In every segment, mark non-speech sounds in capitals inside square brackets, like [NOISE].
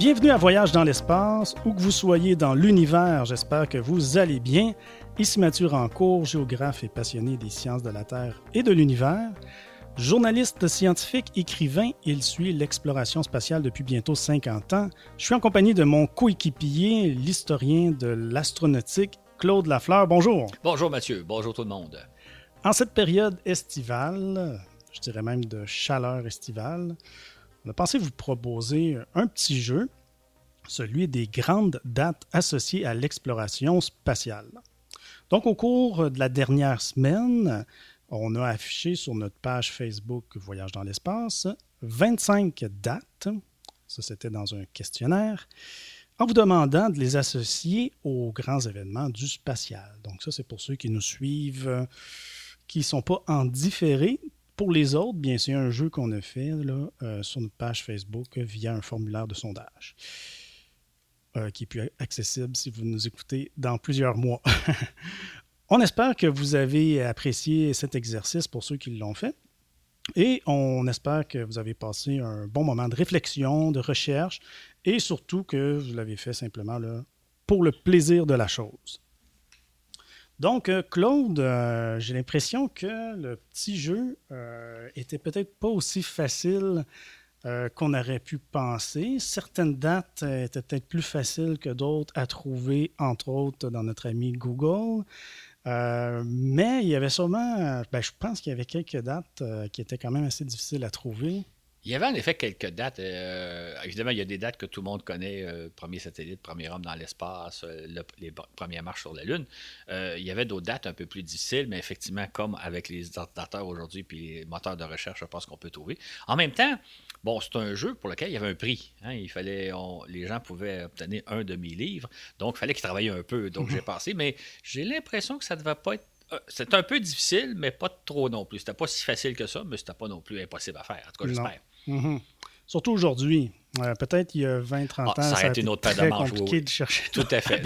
Bienvenue à Voyage dans l'espace, où que vous soyez dans l'univers, j'espère que vous allez bien. Ici Mathieu Rancourt, géographe et passionné des sciences de la Terre et de l'univers. Journaliste scientifique, écrivain, il suit l'exploration spatiale depuis bientôt 50 ans. Je suis en compagnie de mon coéquipier, l'historien de l'astronautique, Claude Lafleur. Bonjour. Bonjour Mathieu, bonjour tout le monde. En cette période estivale, je dirais même de chaleur estivale, on a pensé vous proposer un petit jeu, celui des grandes dates associées à l'exploration spatiale? Donc, au cours de la dernière semaine, on a affiché sur notre page Facebook Voyage dans l'espace 25 dates, ça c'était dans un questionnaire, en vous demandant de les associer aux grands événements du spatial. Donc ça c'est pour ceux qui nous suivent, qui ne sont pas en différé. Pour les autres, bien c'est un jeu qu'on a fait euh, sur notre page Facebook via un formulaire de sondage. Euh, qui est plus accessible si vous nous écoutez dans plusieurs mois. [LAUGHS] On espère que vous avez apprécié cet exercice pour ceux qui l'ont fait. Et on espère que vous avez passé un bon moment de réflexion, de recherche et surtout que vous l'avez fait simplement pour le plaisir de la chose. Donc, euh, Claude, euh, j'ai l'impression que le petit jeu euh, était peut-être pas aussi facile euh, qu'on aurait pu penser. Certaines dates étaient peut-être plus faciles que d'autres à trouver, entre autres dans notre ami Google. Mais il y avait sûrement, ben, je pense qu'il y avait quelques dates qui étaient quand même assez difficiles à trouver. Il y avait en effet quelques dates. Euh, évidemment, il y a des dates que tout le monde connaît. Euh, premier satellite, premier homme dans l'espace, euh, le- les premières marches sur la Lune. Il y avait d'autres dates un peu plus difficiles, mais effectivement, comme avec les ordinateurs aujourd'hui puis les moteurs de recherche, je pense qu'on peut trouver. En même temps, bon, c'est un jeu pour lequel il y avait un prix. hein. Il fallait, on- les gens pouvaient obtenir un demi-livre, donc il fallait qu'ils travaillaient un peu. Donc j'ai passé, mais j'ai l'impression que ça ne devait pas être c'est un peu difficile, mais pas trop non plus. C'était pas si facile que ça, mais c'était pas non plus impossible à faire. En tout cas, Non. Mhm. Surtout aujourd'hui. Euh, peut-être il y a 20-30 ans, Ah, ça ça, a été été une autre paire de manches, compliqué oui. de chercher Tout à fait.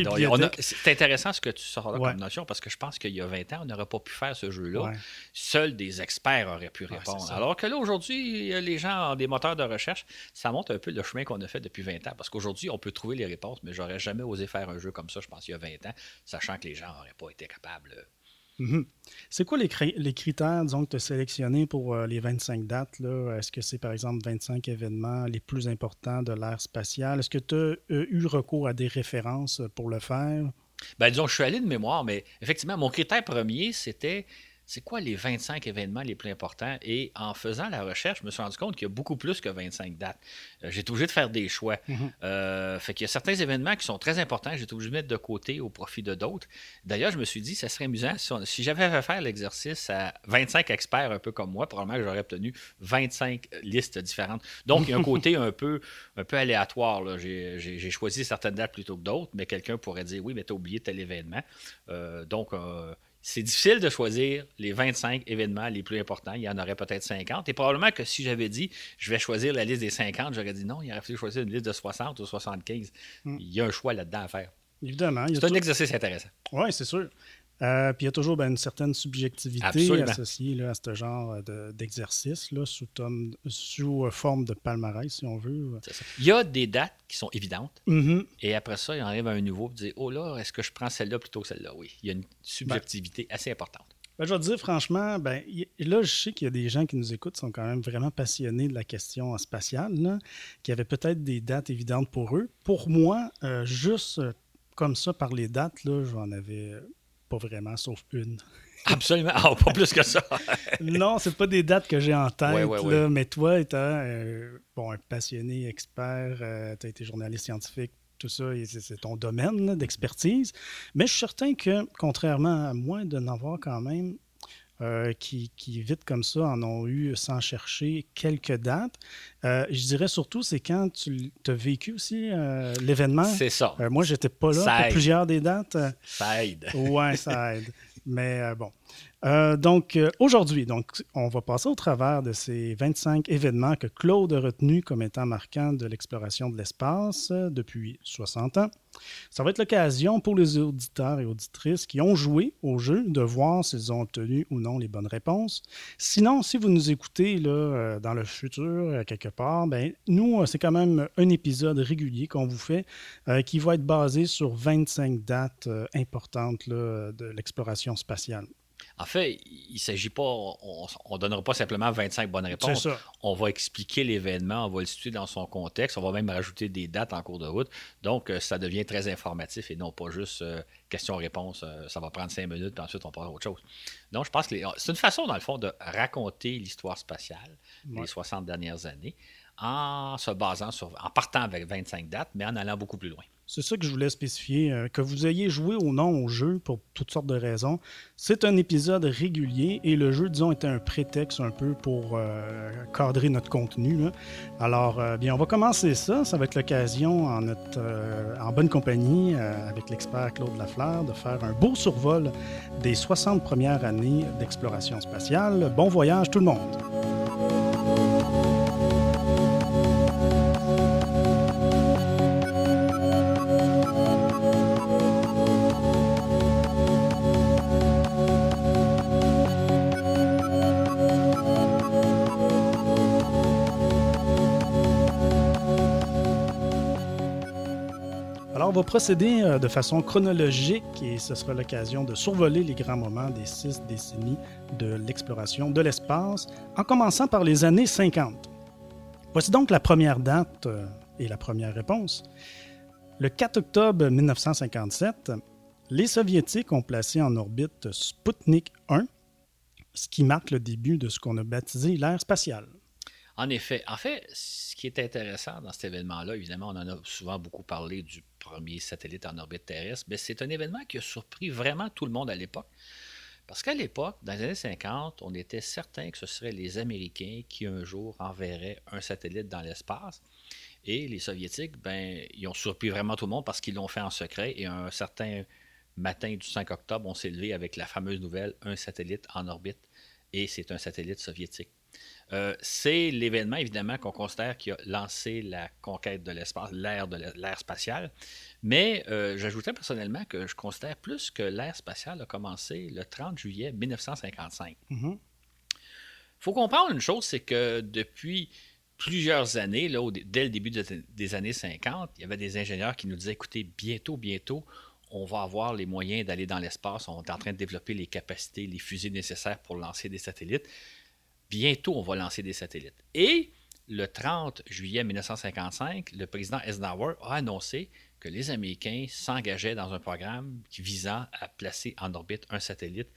c'est intéressant ce que tu sors là Ouais. comme notion parce que je pense qu'il y a 20 ans, on n'aurait pas pu faire ce jeu-là. Ouais. Seuls des experts auraient pu répondre. Alors que là, aujourd'hui, euh, les gens ont des moteurs de recherche. Ça montre un peu le chemin qu'on a fait depuis 20 ans. Parce qu'aujourd'hui, on peut trouver les réponses, mais j'aurais jamais osé faire un jeu comme ça, je pense, il y a 20 ans, sachant que les gens n'auraient pas été capables. Euh, Mhm. C'est quoi les, cri- les critères disons, que tu as sélectionnés pour euh, les 25 dates? Est-ce que c'est par exemple 25 événements les plus importants de l'ère spatiale? Est-ce que tu as euh, eu recours à des références pour le faire? Ben, disons, je suis allé de mémoire, mais effectivement, mon critère premier, c'était c'est quoi les 25 événements les plus importants? Et en faisant la recherche, je me suis rendu compte qu'il y a beaucoup plus que 25 dates. Euh, j'ai été obligé de faire des choix. Euh, fait qu'il y a certains événements qui sont très importants, j'ai été obligé de mettre de côté au profit de d'autres. D'ailleurs, je me suis dit, ça serait amusant si, j'avais fait faire l'exercice à 25 experts un peu comme moi, probablement que j'aurais obtenu 25 listes différentes. Donc, il y a un [LAUGHS] côté un peu, un peu aléatoire. J'ai choisi certaines dates plutôt que d'autres, mais quelqu'un pourrait dire, oui, mais tu as oublié tel événement. Euh, donc, euh, c'est difficile de choisir les 25 événements les plus importants. Il y en aurait peut-être 50. Et probablement que si j'avais dit, je vais choisir la liste des 50, j'aurais dit non, il aurait fallu choisir une liste de 60 ou 75. Mm. Il y a un choix là-dedans à faire. Évidemment. C'est un exercice intéressant. Oui, c'est sûr. Euh, puis il y a toujours ben, une certaine subjectivité Absolument. associée là, à ce genre de- d'exercice là, sous, sous euh, forme de palmarès, si on veut. Ça. Il y a des dates qui sont évidentes. Mhm. Et après ça, il arrive un nouveau et dit Oh là, est-ce que je prends celle-là plutôt que celle-là Oui. Il y a une subjectivité assez importante. Ben, je vais te dire franchement, ben, y- là, je sais qu'il y a des gens qui nous écoutent qui sont quand même vraiment passionnés de la question spatiale, là, qui avaient peut-être des dates évidentes pour eux. Pour moi, euh, juste euh, comme ça, par les dates, là, j'en avais euh, pas vraiment, sauf une. Absolument. Ah, pas plus que ça. [LAUGHS] non, c'est pas des dates que j'ai en tête, Ouais, ouais, là, ouais. mais toi, étant euh, bon, un passionné, expert, tu as été journaliste scientifique, tout ça, c'est ton domaine d'expertise. Mais je suis certain que, contrairement à moi, de n'en avoir quand même euh, qui, qui, vite comme ça, en ont eu sans chercher quelques dates. Euh, je dirais surtout, c'est quand tu as vécu aussi euh, l'événement. C'est ça. Moi, j'étais pas là Ça pour aide. plusieurs des dates. Ça aide. Ouais, ça aide. [LAUGHS] Mais bon. Euh, donc, euh, aujourd'hui, donc, on va passer au travers de ces 25 événements que Claude a retenus comme étant marquants de l'exploration de l'espace euh, depuis 60 ans. Ça va être l'occasion pour les auditeurs et auditrices qui ont joué au jeu de voir s'ils ont obtenu ou non les bonnes réponses. Sinon, si vous nous écoutez là, dans le futur, quelque part, ben, nous, c'est quand même un épisode régulier qu'on vous fait qui va être basé sur 25 dates importantes de l'exploration spatiale. En fait, il ne s'agit pas, on ne donnera pas simplement 25 bonnes réponses. On va expliquer l'événement, on va le situer dans son contexte, on va même rajouter des dates en cours de route. Donc, euh, ça devient très informatif et non pas juste euh, question-réponse. Euh, ça va prendre cinq minutes, puis ensuite on passe à autre chose. Donc, je pense que c'est une façon, dans le fond, de raconter l'histoire spatiale des 60 dernières années en se basant sur, en partant avec 25 dates, mais en allant beaucoup plus loin. C'est ça que je voulais spécifier. Euh, que vous ayez joué ou non au jeu pour toutes sortes de raisons, c'est un épisode régulier et le jeu, disons, était un prétexte un peu pour euh, cadrer notre contenu. Alors, euh, bien, on va commencer ça. Ça va être l'occasion en, en bonne compagnie avec l'expert Claude Lafleur de faire un beau survol des 60 premières années d'exploration spatiale. Bon voyage tout le monde! Va procéder euh, de façon chronologique et ce sera l'occasion de survoler les grands moments des six décennies de l'exploration de l'espace, en commençant par les années 50. Voici donc la première date euh, et la première réponse. Le 4 octobre 1957, les Soviétiques ont placé en orbite Sputnik 1, ce qui marque le début de ce qu'on a baptisé l'ère spatiale. En effet. En fait, ce qui est intéressant dans cet événement-là, évidemment, on en a souvent beaucoup parlé du premier satellite en orbite terrestre, mais c'est un événement qui a surpris vraiment tout le monde à l'époque. Parce qu'à l'époque, dans les années 50, on était certain que ce seraient les Américains qui un jour enverraient un satellite dans l'espace. Et les Soviétiques, ben, ils ont surpris vraiment tout le monde parce qu'ils l'ont fait en secret. Et un certain matin du 5 octobre, on s'est levé avec la fameuse nouvelle un satellite en orbite. Et c'est un satellite soviétique. Euh, c'est l'événement, évidemment, qu'on considère qui a lancé la conquête de l'espace, l'ère de l'ère spatiale. Mais euh, j'ajouterais personnellement que je considère plus que l'ère spatiale a commencé le 30 juillet 1955. Il mm-hmm. faut comprendre une chose, c'est que depuis plusieurs années, là, dès le début des années 50, il y avait des ingénieurs qui nous disaient, écoutez, bientôt, bientôt, on va avoir les moyens d'aller dans l'espace. On est en train de développer les capacités, les fusées nécessaires pour lancer des satellites bientôt, on va lancer des satellites. Et le 30 juillet 1955, le président Eisenhower a annoncé que les Américains s'engageaient dans un programme visant à placer en orbite un satellite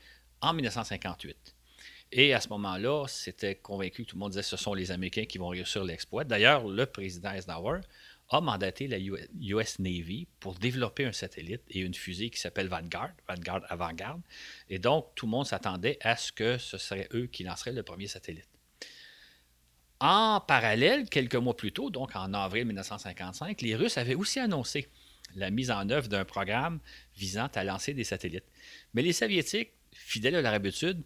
en 1958. Et à ce moment-là, c'était convaincu, tout le monde disait ce sont les Américains qui vont réussir l'exploit. D'ailleurs, le président Eisenhower a mandaté la US Navy pour développer un satellite et une fusée qui s'appelle Vanguard, Vanguard Avant-Garde. Et donc, tout le monde s'attendait à ce que ce serait eux qui lanceraient le premier satellite. En parallèle, quelques mois plus tôt, donc en avril 1955, les Russes avaient aussi annoncé la mise en œuvre d'un programme visant à lancer des satellites. Mais les Soviétiques, fidèles à leur habitude,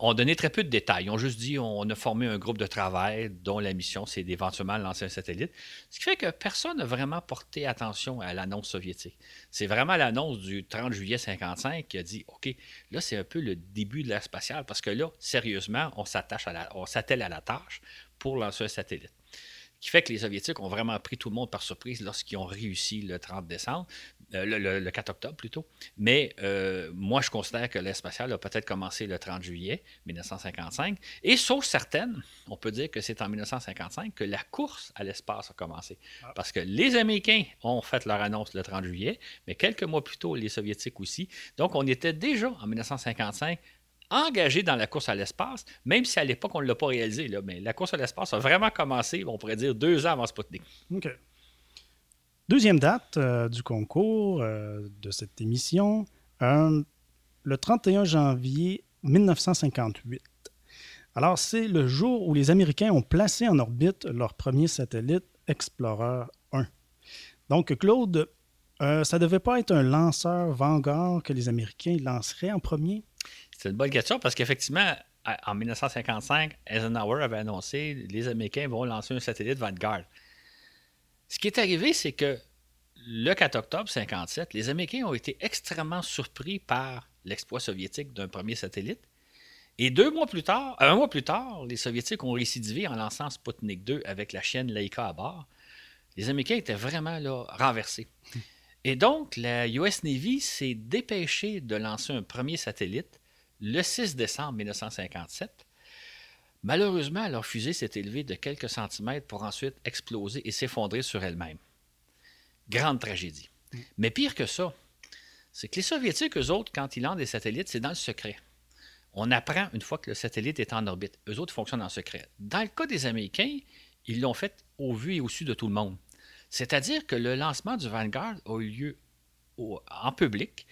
on, donné très peu de détails. Ils ont juste dit on a formé un groupe de travail dont la mission, c'est d'éventuellement lancer un satellite. Ce qui fait que personne n'a vraiment porté attention à l'annonce soviétique. C'est vraiment l'annonce du 30 juillet 55 qui a dit OK, là, c'est un peu le début de l'ère spatiale parce que là, sérieusement, on à on s'attelle à la tâche pour lancer un satellite qui fait que les Soviétiques ont vraiment pris tout le monde par surprise lorsqu'ils ont réussi le 30 décembre. Euh, le, 4 octobre plutôt. Mais euh, moi, je considère que l'ère spatiale a peut-être commencé le 30 juillet 1955. Et sauf certaines, on peut dire que c'est en 1955 que la course à l'espace a commencé. Ah. Parce que les Américains ont fait leur annonce le 30 juillet, mais quelques mois plus tôt, les Soviétiques aussi. Donc, on était déjà en 1955 engagés dans la course à l'espace, même si à l'époque, on ne l'a pas réalisé. Là, mais la course à l'espace a vraiment commencé, on pourrait dire, deux ans avant Sputnik. OK. Deuxième date euh, du concours euh, de cette émission, euh, le 31 janvier 1958. Alors, c'est le jour où les Américains ont placé en orbite leur premier satellite Explorer 1. Donc, Claude, ça ne devait pas être un lanceur Vanguard que les Américains lanceraient en premier? C'est une bonne question parce qu'effectivement, en 1955, Eisenhower avait annoncé les Américains vont lancer un satellite Vanguard. Ce qui est arrivé, c'est que le 4 octobre 57, les Américains ont été extrêmement surpris par l'exploit soviétique d'un premier satellite. Et deux mois plus tard, un mois plus tard, les Soviétiques ont récidivé en lançant Sputnik 2 avec la chienne Laika à bord. Les Américains étaient vraiment là, renversés. Et donc, la US Navy s'est dépêchée de lancer un premier satellite le 6 décembre 1957. Malheureusement, leur fusée s'est élevée de quelques centimètres pour ensuite exploser et s'effondrer sur elle-même. Grande tragédie. Mais pire que ça, c'est que les Soviétiques, eux autres, quand ils lancent des satellites, c'est dans le secret. On apprend une fois que le satellite est en orbite. Eux autres fonctionnent en secret. Dans le cas des Américains, ils l'ont fait au vu et au su de tout le monde. C'est-à-dire que le lancement du Vanguard a eu lieu en public,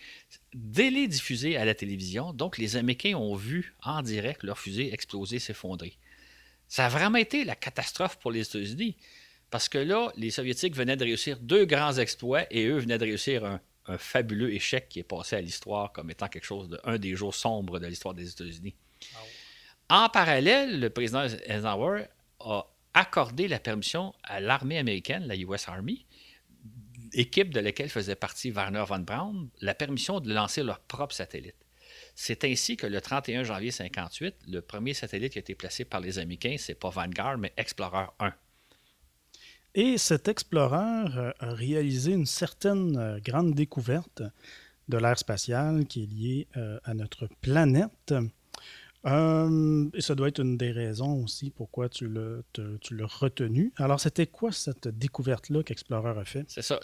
dès les diffusés à la télévision. Donc, les Américains ont vu en direct leur fusée exploser, s'effondrer. Ça a vraiment été la catastrophe pour les États-Unis. Parce que là, les Soviétiques venaient de réussir deux grands exploits et eux venaient de réussir un, fabuleux échec qui est passé à l'histoire comme étant quelque chose de un des jours sombres de l'histoire des États-Unis. En parallèle, le président Eisenhower a accordé la permission à l'armée américaine, la US Army, équipe de laquelle faisait partie Werner von Braun, la permission de lancer leur propre satellite. C'est ainsi que le 31 janvier 1958, le premier satellite qui a été placé par les Américains, c'est pas Vanguard, mais Explorer 1. Et cet Explorer euh, a réalisé une certaine euh, grande découverte de l'ère spatiale qui est liée euh, à notre planète. Euh, et ça doit être une des raisons aussi pourquoi tu l'as, retenu. Alors, c'était quoi cette découverte-là qu'Explorer a fait? C'est ça.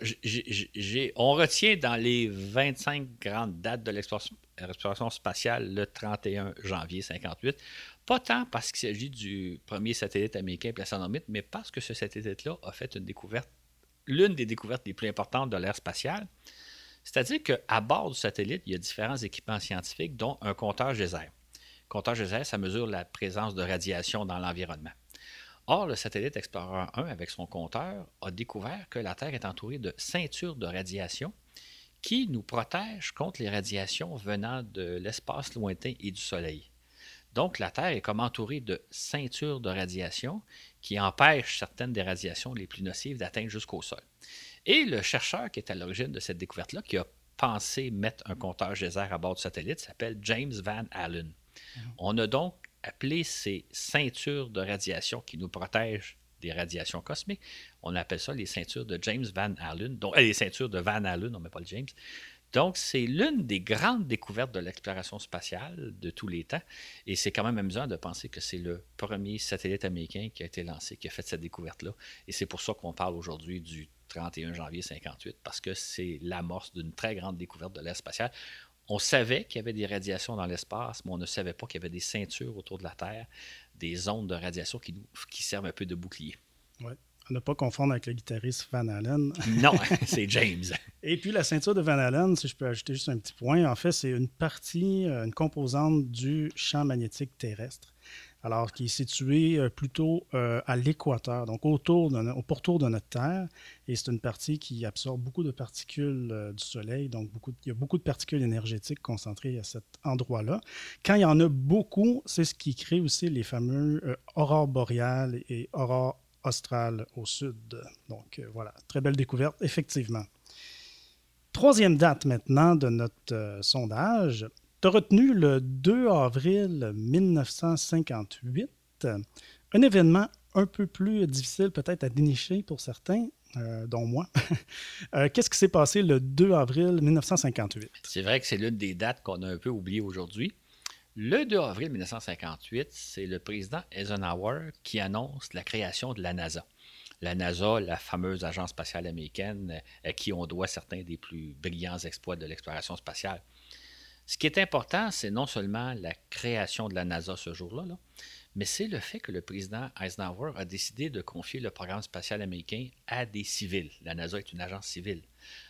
on retient dans les 25 grandes dates de l'exploration spatiale le 31 janvier 58. Pas tant parce qu'il s'agit du premier satellite américain placé en orbite, mais parce que ce satellite-là a fait une découverte, l'une des découvertes les plus importantes de l'ère spatiale. C'est-à-dire qu'à bord du satellite, il y a différents équipements scientifiques, dont un compteur geyser compteur GES, ça mesure la présence de radiation dans l'environnement. Or, le satellite Explorer 1, avec son compteur, a découvert que la Terre est entourée de ceintures de radiation qui nous protègent contre les radiations venant de l'espace lointain et du Soleil. Donc, la Terre est comme entourée de ceintures de radiation qui empêchent certaines des radiations les plus nocives d'atteindre jusqu'au sol. Et le chercheur qui est à l'origine de cette découverte-là, qui a pensé mettre un compteur geyser à bord du satellite, s'appelle James Van Allen. On a donc appelé ces ceintures de radiation qui nous protègent des radiations cosmiques, on appelle ça les ceintures de James Van Allen, donc euh, les ceintures de Van Allen, on ne met pas le James. Donc, c'est l'une des grandes découvertes de l'exploration spatiale de tous les temps. Et c'est quand même amusant de penser que c'est le premier satellite américain qui a été lancé, qui a fait cette découverte-là. Et c'est pour ça qu'on parle aujourd'hui du 31 janvier 58, parce que c'est l'amorce d'une très grande découverte de l'ère spatiale. On savait qu'il y avait des radiations dans l'espace, mais on ne savait pas qu'il y avait des ceintures autour de la Terre, des zones de radiation qui, qui servent un peu de bouclier. Oui. À ne pas confondre avec le guitariste Van Allen. [LAUGHS] Non, [LAUGHS] c'est James. Et puis la ceinture de Van Allen, si je peux ajouter juste un petit point, en fait, c'est une partie, euh, une composante du champ magnétique terrestre alors qui est situé euh, plutôt euh, à l'équateur, donc autour au pourtour de notre Terre. Et c'est une partie qui absorbe beaucoup de particules euh, du Soleil, donc il y a beaucoup de particules énergétiques concentrées à cet endroit-là. Quand il y en a beaucoup, c'est ce qui crée aussi les fameux aurores boréales et aurores australes au sud. Donc voilà, très belle découverte, effectivement. Troisième date maintenant de notre sondage, tu as retenu le 2 avril 1958, un événement un peu plus difficile peut-être à dénicher pour certains, euh, dont moi. [LAUGHS] Euh, qu'est-ce qui s'est passé le 2 avril 1958? C'est vrai que c'est l'une des dates qu'on a un peu oubliées aujourd'hui. Le 2 avril 1958, c'est le président Eisenhower qui annonce la création de la NASA. La NASA, la fameuse agence spatiale américaine à qui on doit certains des plus brillants exploits de l'exploration spatiale. Ce qui est important, c'est non seulement la création de la NASA ce jour-là, mais c'est le fait que le président Eisenhower a décidé de confier le programme spatial américain à des civils. La NASA est une agence civile.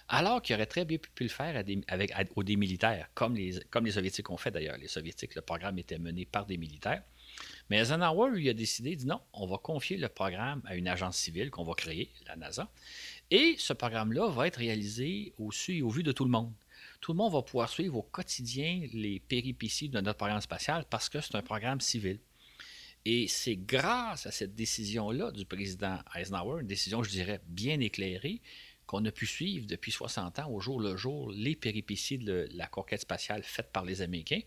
Alors qu'il aurait très bien pu le faire avec, des militaires, comme les, comme les Soviétiques ont fait d'ailleurs. Les Soviétiques, le programme était mené par des militaires. Mais Eisenhower, lui, a décidé, dit non, on va confier le programme à une agence civile qu'on va créer, la NASA. Et ce programme-là va être réalisé au su et au vu de tout le monde. Tout le monde va pouvoir suivre au quotidien les péripéties de notre programme spatial parce que c'est un programme civil. Et c'est grâce à cette décision-là du président Eisenhower, une décision, je dirais, bien éclairée, qu'on a pu suivre depuis 60 ans au jour le jour les péripéties de la conquête spatiale faite par les Américains,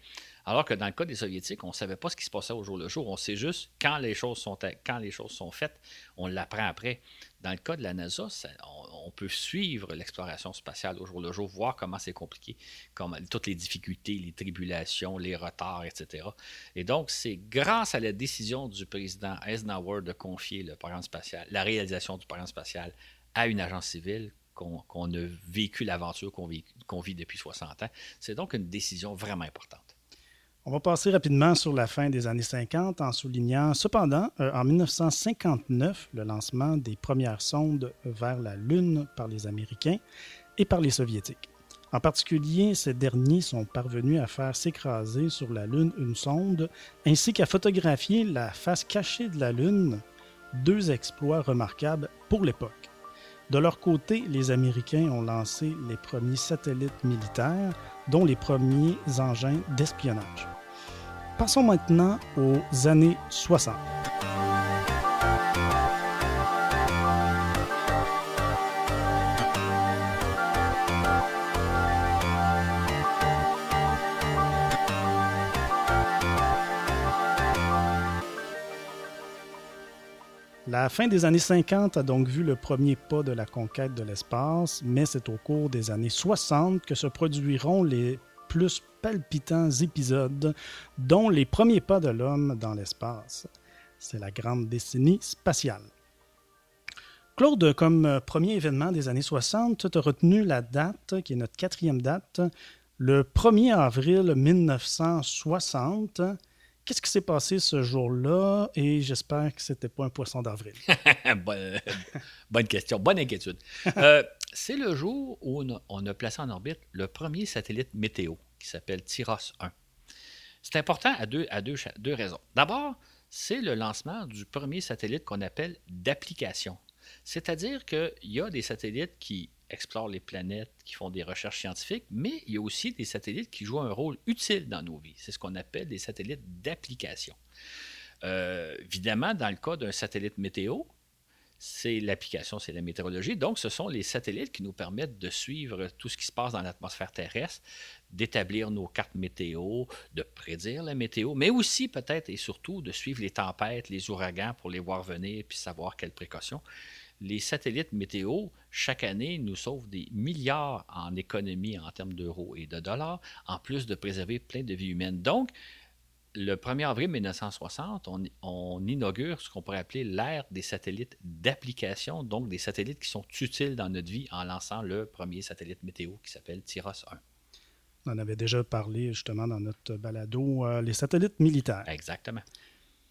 alors que dans le cas des Soviétiques, on ne savait pas ce qui se passait au jour le jour. On sait juste quand les choses sont, faites, on l'apprend après. Dans le cas de la NASA, on, peut suivre l'exploration spatiale au jour le jour, voir comment c'est compliqué, comme, toutes les difficultés, les tribulations, les retards, etc. Et donc, c'est grâce à la décision du président Eisenhower de confier le programme spatial, la réalisation du programme spatial à une agence civile qu'on a vécu l'aventure qu'on vit, depuis 60 ans. C'est donc une décision vraiment importante. On va passer rapidement sur la fin des années 50 en soulignant cependant euh, en 1959 le lancement des premières sondes vers la Lune par les Américains et par les Soviétiques. En particulier, ces derniers sont parvenus à faire s'écraser sur la Lune une sonde ainsi qu'à photographier la face cachée de la Lune, deux exploits remarquables pour l'époque. De leur côté, les Américains ont lancé les premiers satellites militaires, dont les premiers engins d'espionnage. Passons maintenant aux années 60. La fin des années 50 a donc vu le premier pas de la conquête de l'espace, mais c'est au cours des années 60 que se produiront les plus palpitants épisodes, dont les premiers pas de l'homme dans l'espace. C'est la grande décennie spatiale. Claude, comme premier événement des années 60, tu as retenu la date, qui est notre quatrième date, le 1er avril 1960. Qu'est-ce qui s'est passé ce jour-là? Et j'espère que ce n'était pas un poisson d'avril. [LAUGHS] bonne, question, bonne inquiétude. Euh, c'est le jour où on a, placé en orbite le premier satellite météo qui s'appelle Tyros 1. C'est important à deux, raisons. D'abord, c'est le lancement du premier satellite qu'on appelle d'application. C'est-à-dire qu'il y a des satellites qui explorent les planètes, qui font des recherches scientifiques, mais il y a aussi des satellites qui jouent un rôle utile dans nos vies. C'est ce qu'on appelle des satellites d'application. Euh, évidemment, dans le cas d'un satellite météo, c'est l'application, c'est la météorologie. Donc, ce sont les satellites qui nous permettent de suivre tout ce qui se passe dans l'atmosphère terrestre, d'établir nos cartes météo, de prédire la météo, mais aussi peut-être et surtout de suivre les tempêtes, les ouragans pour les voir venir puis savoir quelles précautions les satellites météo, chaque année, nous sauvent des milliards en économie en termes d'euros et de dollars, en plus de préserver plein de vies humaines. Donc, le 1er avril 1960, on, inaugure ce qu'on pourrait appeler l'ère des satellites d'application, donc des satellites qui sont utiles dans notre vie en lançant le premier satellite météo qui s'appelle Tyros 1. On en avait déjà parlé justement dans notre balado, euh, les satellites militaires. Exactement.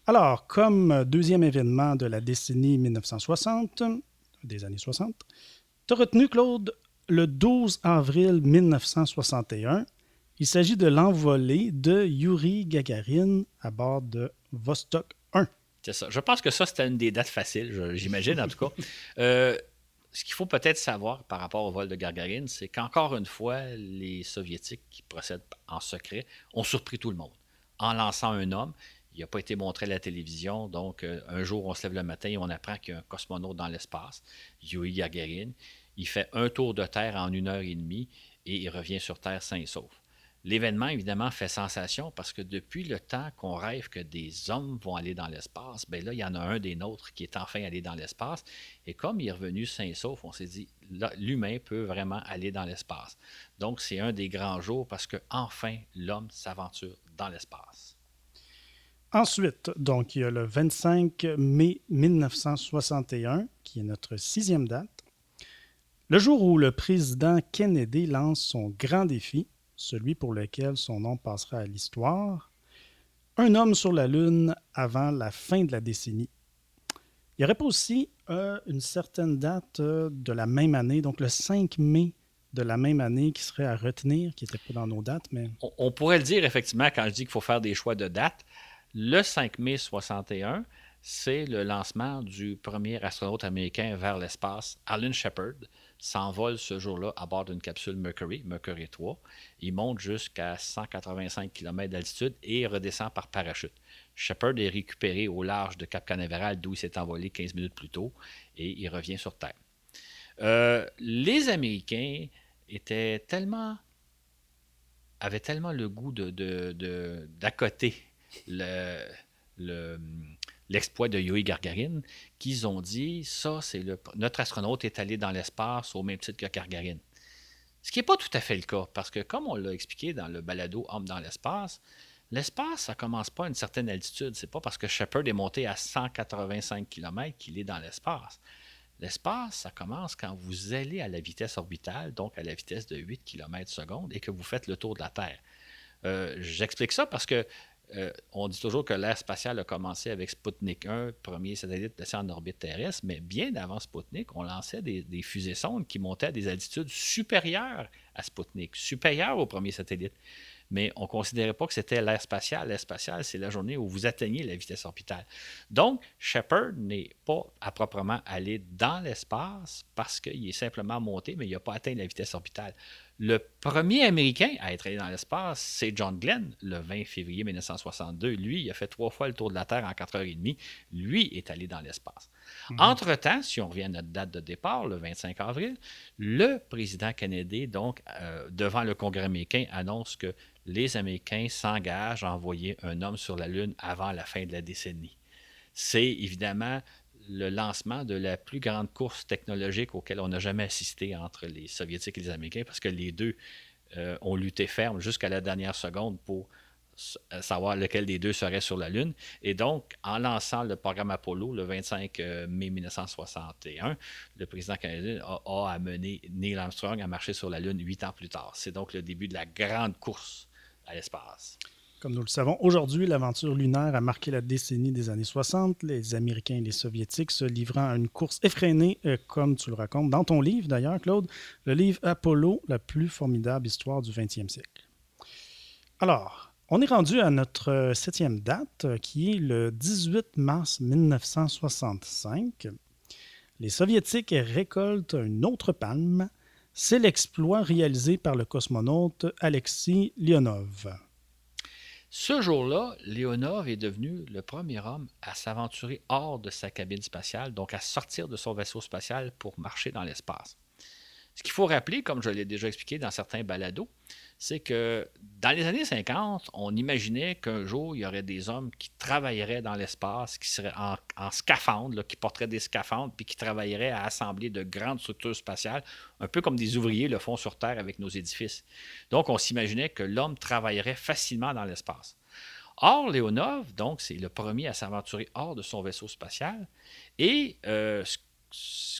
Alors, comme deuxième événement de la décennie 1960, des années 60, tu as retenu, Claude, le 12 avril 1961. Il s'agit de l'envolée de Yuri Gagarin à bord de Vostok 1. C'est ça. Je pense que ça, c'était une des dates faciles, j'imagine en tout cas. [LAUGHS] Euh, ce qu'il faut peut-être savoir par rapport au vol de Gagarin, c'est qu'encore une fois, les Soviétiques qui procèdent en secret ont surpris tout le monde en lançant un homme il n'a pas été montré à la télévision. Donc, euh, un jour, on se lève le matin et on apprend qu'il y a un cosmonaute dans l'espace, Yuri Gagarin. Il fait un tour de Terre en une heure et demie et il revient sur Terre sain et sauf. L'événement, évidemment, fait sensation parce que depuis le temps qu'on rêve que des hommes vont aller dans l'espace, ben là, il y en a un des nôtres qui est enfin allé dans l'espace. Et comme il est revenu sain et sauf, on s'est dit, l'humain peut vraiment aller dans l'espace. Donc, c'est un des grands jours parce que enfin l'homme s'aventure dans l'espace. Ensuite, donc, il y a le 25 mai 1961, qui est notre sixième date, le jour où le président Kennedy lance son grand défi, celui pour lequel son nom passera à l'histoire, un homme sur la Lune avant la fin de la décennie. Il n'y aurait pas aussi euh, une certaine date euh, de la même année, donc le 5 mai de la même année qui serait à retenir, qui n'était pas dans nos dates, mais... On, on, pourrait le dire effectivement quand je dis qu'il faut faire des choix de date le 5 mai 61, c'est le lancement du premier astronaute américain vers l'espace, Alan Shepard, s'envole ce jour-là à bord d'une capsule Mercury, Mercury 3. Il monte jusqu'à 185 km d'altitude et redescend par parachute. Shepard est récupéré au large de Cap Canaveral, d'où il s'est envolé 15 minutes plus tôt, et il revient sur Terre. Euh, les Américains étaient tellement avaient tellement le goût de, d'accoter le, le, l'exploit de Yuri Gargarine, qu'ils ont dit ça, c'est le, notre astronaute est allé dans l'espace au même titre que Gargarine. Ce qui n'est pas tout à fait le cas, parce que comme on l'a expliqué dans le balado Homme dans l'espace, l'espace, ça commence pas à une certaine altitude. C'est pas parce que Shepard est monté à 185 km qu'il est dans l'espace. L'espace, ça commence quand vous allez à la vitesse orbitale, donc à la vitesse de 8 km seconde, et que vous faites le tour de la Terre. Euh, j'explique ça parce que euh, on dit toujours que l'ère spatiale a commencé avec Sputnik 1, premier satellite laissé en orbite terrestre, mais bien avant Sputnik, on lançait des, fusées sondes qui montaient à des altitudes supérieures à Sputnik, supérieures au premier satellite. Mais on ne considérait pas que c'était l'ère spatiale. L'ère spatiale, c'est la journée où vous atteignez la vitesse orbitale. Donc, Shepard n'est pas à proprement allé dans l'espace parce qu'il est simplement monté, mais il n'a pas atteint la vitesse orbitale. Le premier Américain à être allé dans l'espace, c'est John Glenn, le 20 février 1962. Lui, il a fait trois fois le tour de la Terre en quatre heures et demie. Lui est allé dans l'espace. Mhm. Entre-temps, si on revient à notre date de départ, le 25 avril, le président canadien, donc, euh, devant le Congrès américain, annonce que les Américains s'engagent à envoyer un homme sur la Lune avant la fin de la décennie. C'est évidemment le lancement de la plus grande course technologique auquel on n'a jamais assisté entre les Soviétiques et les Américains, parce que les deux euh, ont lutté ferme jusqu'à la dernière seconde pour savoir lequel des deux serait sur la Lune. Et donc, en lançant le programme Apollo le 25 euh, mai 1961, le président canadien a, a, amené Neil Armstrong à marcher sur la Lune huit ans plus tard. C'est donc le début de la grande course à l'espace. Comme nous le savons, aujourd'hui, l'aventure lunaire a marqué la décennie des années 60, les Américains et les Soviétiques se livrant à une course effrénée, euh, comme tu le racontes dans ton livre d'ailleurs, Claude, le livre Apollo, la plus formidable histoire du 20e siècle. Alors, on est rendu à notre euh, septième date, euh, qui est le 18 mars 1965. Les Soviétiques récoltent une autre palme. C'est l'exploit réalisé par le cosmonaute Alexis Leonov. Ce jour-là, Leonov est devenu le premier homme à s'aventurer hors de sa cabine spatiale, donc à sortir de son vaisseau spatial pour marcher dans l'espace. Ce qu'il faut rappeler, comme je l'ai déjà expliqué dans certains balados, c'est que dans les années 50, on imaginait qu'un jour, il y aurait des hommes qui travailleraient dans l'espace, qui seraient en, scaphandre, qui porteraient des scaphandres, puis qui travailleraient à assembler de grandes structures spatiales, un peu comme des ouvriers le font sur Terre avec nos édifices. Donc, on s'imaginait que l'homme travaillerait facilement dans l'espace. Or, Leonov, donc, c'est le premier à s'aventurer hors de son vaisseau spatial. Et euh, ce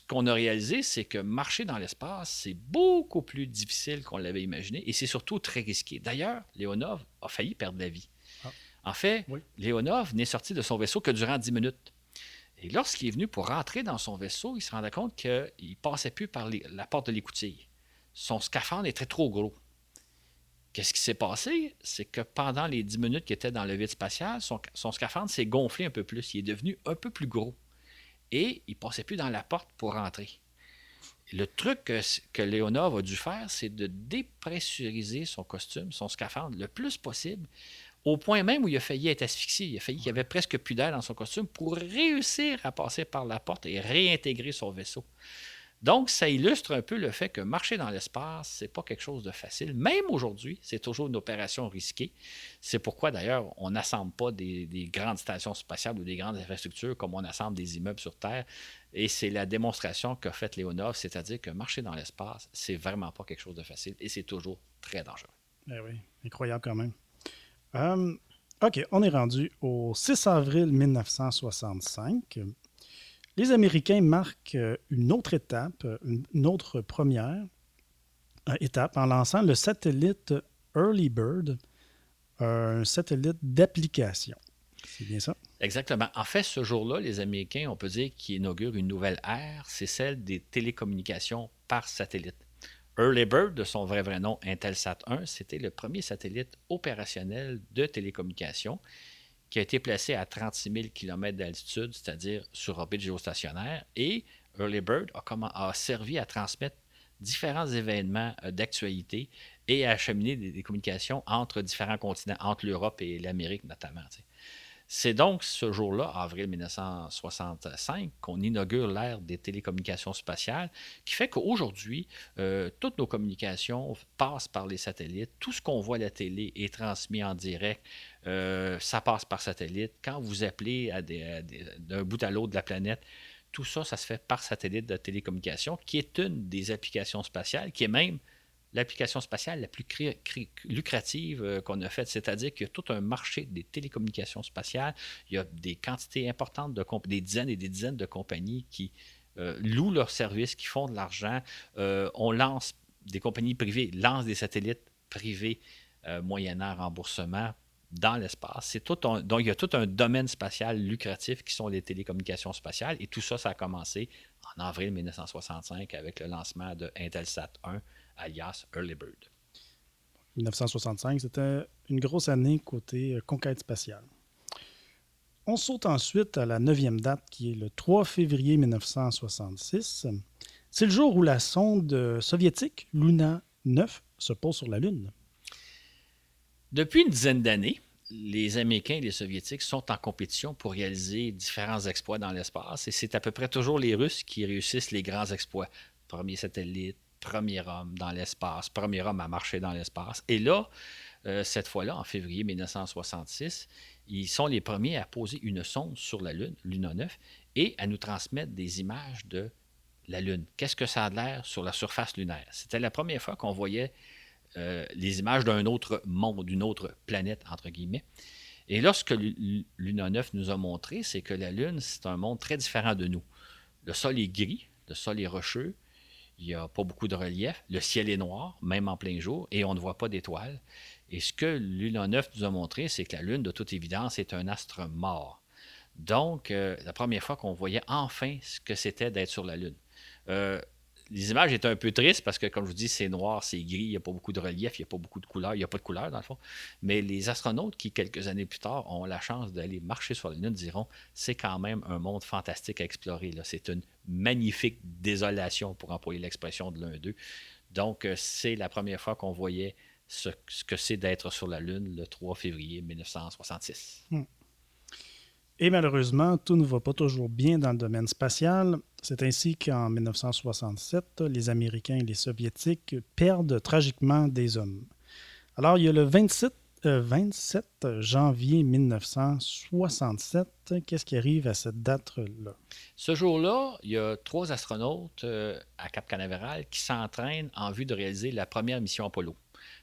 qu'on a réalisé, c'est que marcher dans l'espace, c'est beaucoup plus difficile qu'on l'avait imaginé et c'est surtout très risqué. D'ailleurs, Léonov a failli perdre la vie. Ah. En fait, Léonov n'est sorti de son vaisseau que durant 10 minutes. Et lorsqu'il est venu pour rentrer dans son vaisseau, il se rendait compte qu'il ne passait plus par la porte de l'écoutille. Son scaphandre était trop gros. Qu'est-ce qui s'est passé? C'est que pendant les 10 minutes qu'il était dans le vide spatial, son, son scaphandre s'est gonflé un peu plus. Il est devenu un peu plus gros et il ne passait plus dans la porte pour rentrer. Le truc que, que Léonov a dû faire, c'est de dépressuriser son costume, son scaphandre, le plus possible, au point même où il a failli être asphyxié. Il a failli qu'il y avait presque plus d'air dans son costume pour réussir à passer par la porte et réintégrer son vaisseau. Donc, ça illustre un peu le fait que marcher dans l'espace, c'est pas quelque chose de facile. Même aujourd'hui, c'est toujours une opération risquée. C'est pourquoi, d'ailleurs, on n'assemble pas des, grandes stations spatiales ou des grandes infrastructures comme on assemble des immeubles sur Terre. Et c'est la démonstration qu'a faite Léonov, c'est-à-dire que marcher dans l'espace, c'est vraiment pas quelque chose de facile et c'est toujours très dangereux. Eh oui, incroyable quand même. Euh, OK, on est rendu au 6 avril 1965 les Américains marquent euh, une autre étape, euh, une autre première euh, étape en lançant le satellite Early Bird, un satellite d'application. C'est bien ça? Exactement. En fait, ce jour-là, les Américains, on peut dire qu'ils inaugurent une nouvelle ère, c'est celle des télécommunications par satellite. Early Bird, de son vrai vrai nom Intelsat 1, c'était le premier satellite opérationnel de télécommunications qui a été placé à 36 000 km d'altitude, c'est-à-dire sur orbite géostationnaire. Et Early Bird a, servi à transmettre différents événements euh, d'actualité et à acheminer des, communications entre différents continents, entre l'Europe et l'Amérique notamment. C'est donc ce jour-là, avril 1965, qu'on inaugure l'ère des télécommunications spatiales, qui fait qu'aujourd'hui, euh, toutes nos communications passent par les satellites. Tout ce qu'on voit à la télé est transmis en direct. Euh, ça passe par satellite. Quand vous appelez d'un bout à l'autre de la planète, tout ça, ça se fait par satellite de télécommunication, qui est une des applications spatiales, qui est même l'application spatiale la plus lucrative euh, qu'on a faite, c'est-à-dire qu'il y a tout un marché des télécommunications spatiales. Il y a des quantités importantes, de des dizaines et des dizaines de compagnies qui euh, louent leurs services, qui font de l'argent. Euh, on lance, des compagnies privées lancent des satellites privés moyennant remboursement dans l'espace. C'est tout donc, il y a tout un domaine spatial lucratif qui sont les télécommunications spatiales. Et tout ça, ça a commencé en avril 1965 avec le lancement de Intelsat 1 alias Early Bird. 1965, c'était une grosse année côté euh, conquête spatiale. On saute ensuite à la neuvième date, qui est le 3 février 1966. C'est le jour où la sonde euh, soviétique Luna 9 se pose sur la Lune. Depuis une dizaine d'années, les Américains et les Soviétiques sont en compétition pour réaliser différents exploits dans l'espace et c'est à peu près toujours les Russes qui réussissent les grands exploits. Premier satellite, premier homme dans l'espace, premier homme à marcher dans l'espace. Et là, euh, cette fois-là, en février 1966, ils sont les premiers à poser une sonde sur la Lune, Luna 9, et à nous transmettre des images de la Lune. Qu'est-ce que ça a l'air sur la surface lunaire? C'était la première fois qu'on voyait euh, les images d'un autre monde, d'une autre planète, entre guillemets. Et là, ce que Luna 9 nous a montré, c'est que la Lune, c'est un monde très différent de nous. Le sol est gris, le sol est rocheux, il n'y a pas beaucoup de relief. Le ciel est noir, même en plein jour, et on ne voit pas d'étoiles. Et ce que Luna 9 nous a montré, c'est que la Lune, de toute évidence, est un astre mort. Donc, euh, la première fois qu'on voyait enfin ce que c'était d'être sur la Lune. Euh, les images étaient un peu tristes parce que, comme je vous dis, c'est noir, c'est gris, il n'y a pas beaucoup de relief, il n'y a pas beaucoup de couleurs, il n'y a pas de couleurs dans le fond. Mais les astronautes qui, quelques années plus tard, ont la chance d'aller marcher sur la Lune diront c'est quand même un monde fantastique à explorer. C'est une magnifique désolation, pour employer l'expression de l'un d'eux. Donc, euh, c'est la première fois qu'on voyait ce, que c'est d'être sur la Lune le 3 février 1966. Et malheureusement, tout ne va pas toujours bien dans le domaine spatial. C'est ainsi qu'en 1967, les Américains et les Soviétiques perdent tragiquement des hommes. Alors, il y a le 27, euh, janvier 1967. Qu'est-ce qui arrive à cette date-là? Ce jour-là, il y a trois astronautes euh, à Cap Canaveral qui s'entraînent en vue de réaliser la première mission Apollo.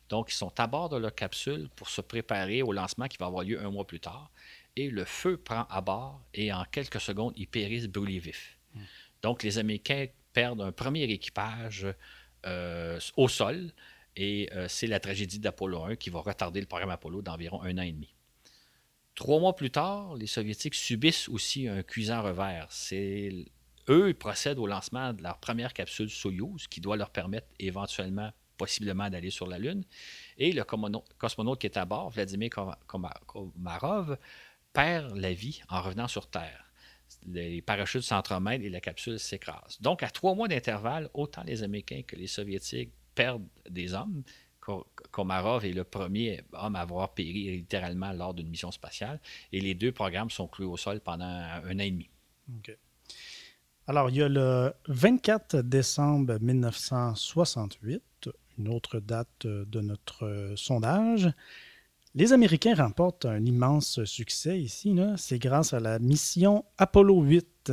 Donc, ils sont à bord de leur capsule pour se préparer au lancement qui va avoir lieu un mois plus tard et le feu prend à bord et en quelques secondes, ils périssent brûlés vifs. Hmm. Donc, les Américains perdent un premier équipage euh, au sol et euh, c'est la tragédie d'Apollo 1 qui va retarder le programme Apollo d'environ un an et demi. Trois mois plus tard, les Soviétiques subissent aussi un cuisant revers. C'est eux, ils procèdent au lancement de leur première capsule Soyouz qui doit leur permettre éventuellement, possiblement, d'aller sur la Lune. Et le cosmonaute qui est à bord, Vladimir Komarov, perd la vie en revenant sur Terre. Les parachutes s'entremêlent et la capsule s'écrase. Donc, à trois mois d'intervalle, autant les Américains que les Soviétiques perdent des hommes. Komarov est le premier homme à avoir péri littéralement lors d'une mission spatiale. Et les deux programmes sont cloués au sol pendant un an et demi. Alors, il y a le 24 décembre 1968, une autre date de notre sondage. Les Américains remportent un immense succès ici. C'est grâce à la mission Apollo 8.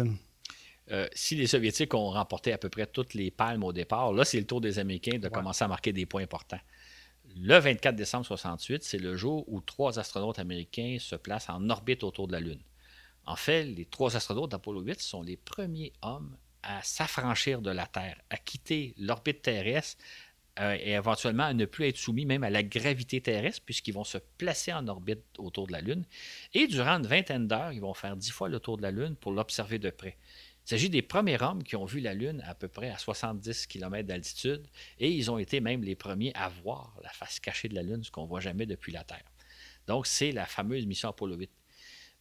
Euh, si les Soviétiques ont remporté à peu près toutes les palmes au départ, là, c'est le tour des Américains de commencer à marquer des points importants. Le 24 décembre 68, c'est le jour où trois astronautes américains se placent en orbite autour de la Lune. En fait, les trois astronautes d'Apollo 8 sont les premiers hommes à s'affranchir de la Terre, à quitter l'orbite terrestre euh, et éventuellement à ne plus être soumis même à la gravité terrestre, puisqu'ils vont se placer en orbite autour de la Lune. Et durant une vingtaine d'heures, ils vont faire dix fois le tour de la Lune pour l'observer de près. Il s'agit des premiers hommes qui ont vu la Lune à peu près à 70 km d'altitude, et ils ont été même les premiers à voir la face cachée de la Lune, ce qu'on ne voit jamais depuis la Terre. Donc, c'est la fameuse mission Apollo 8.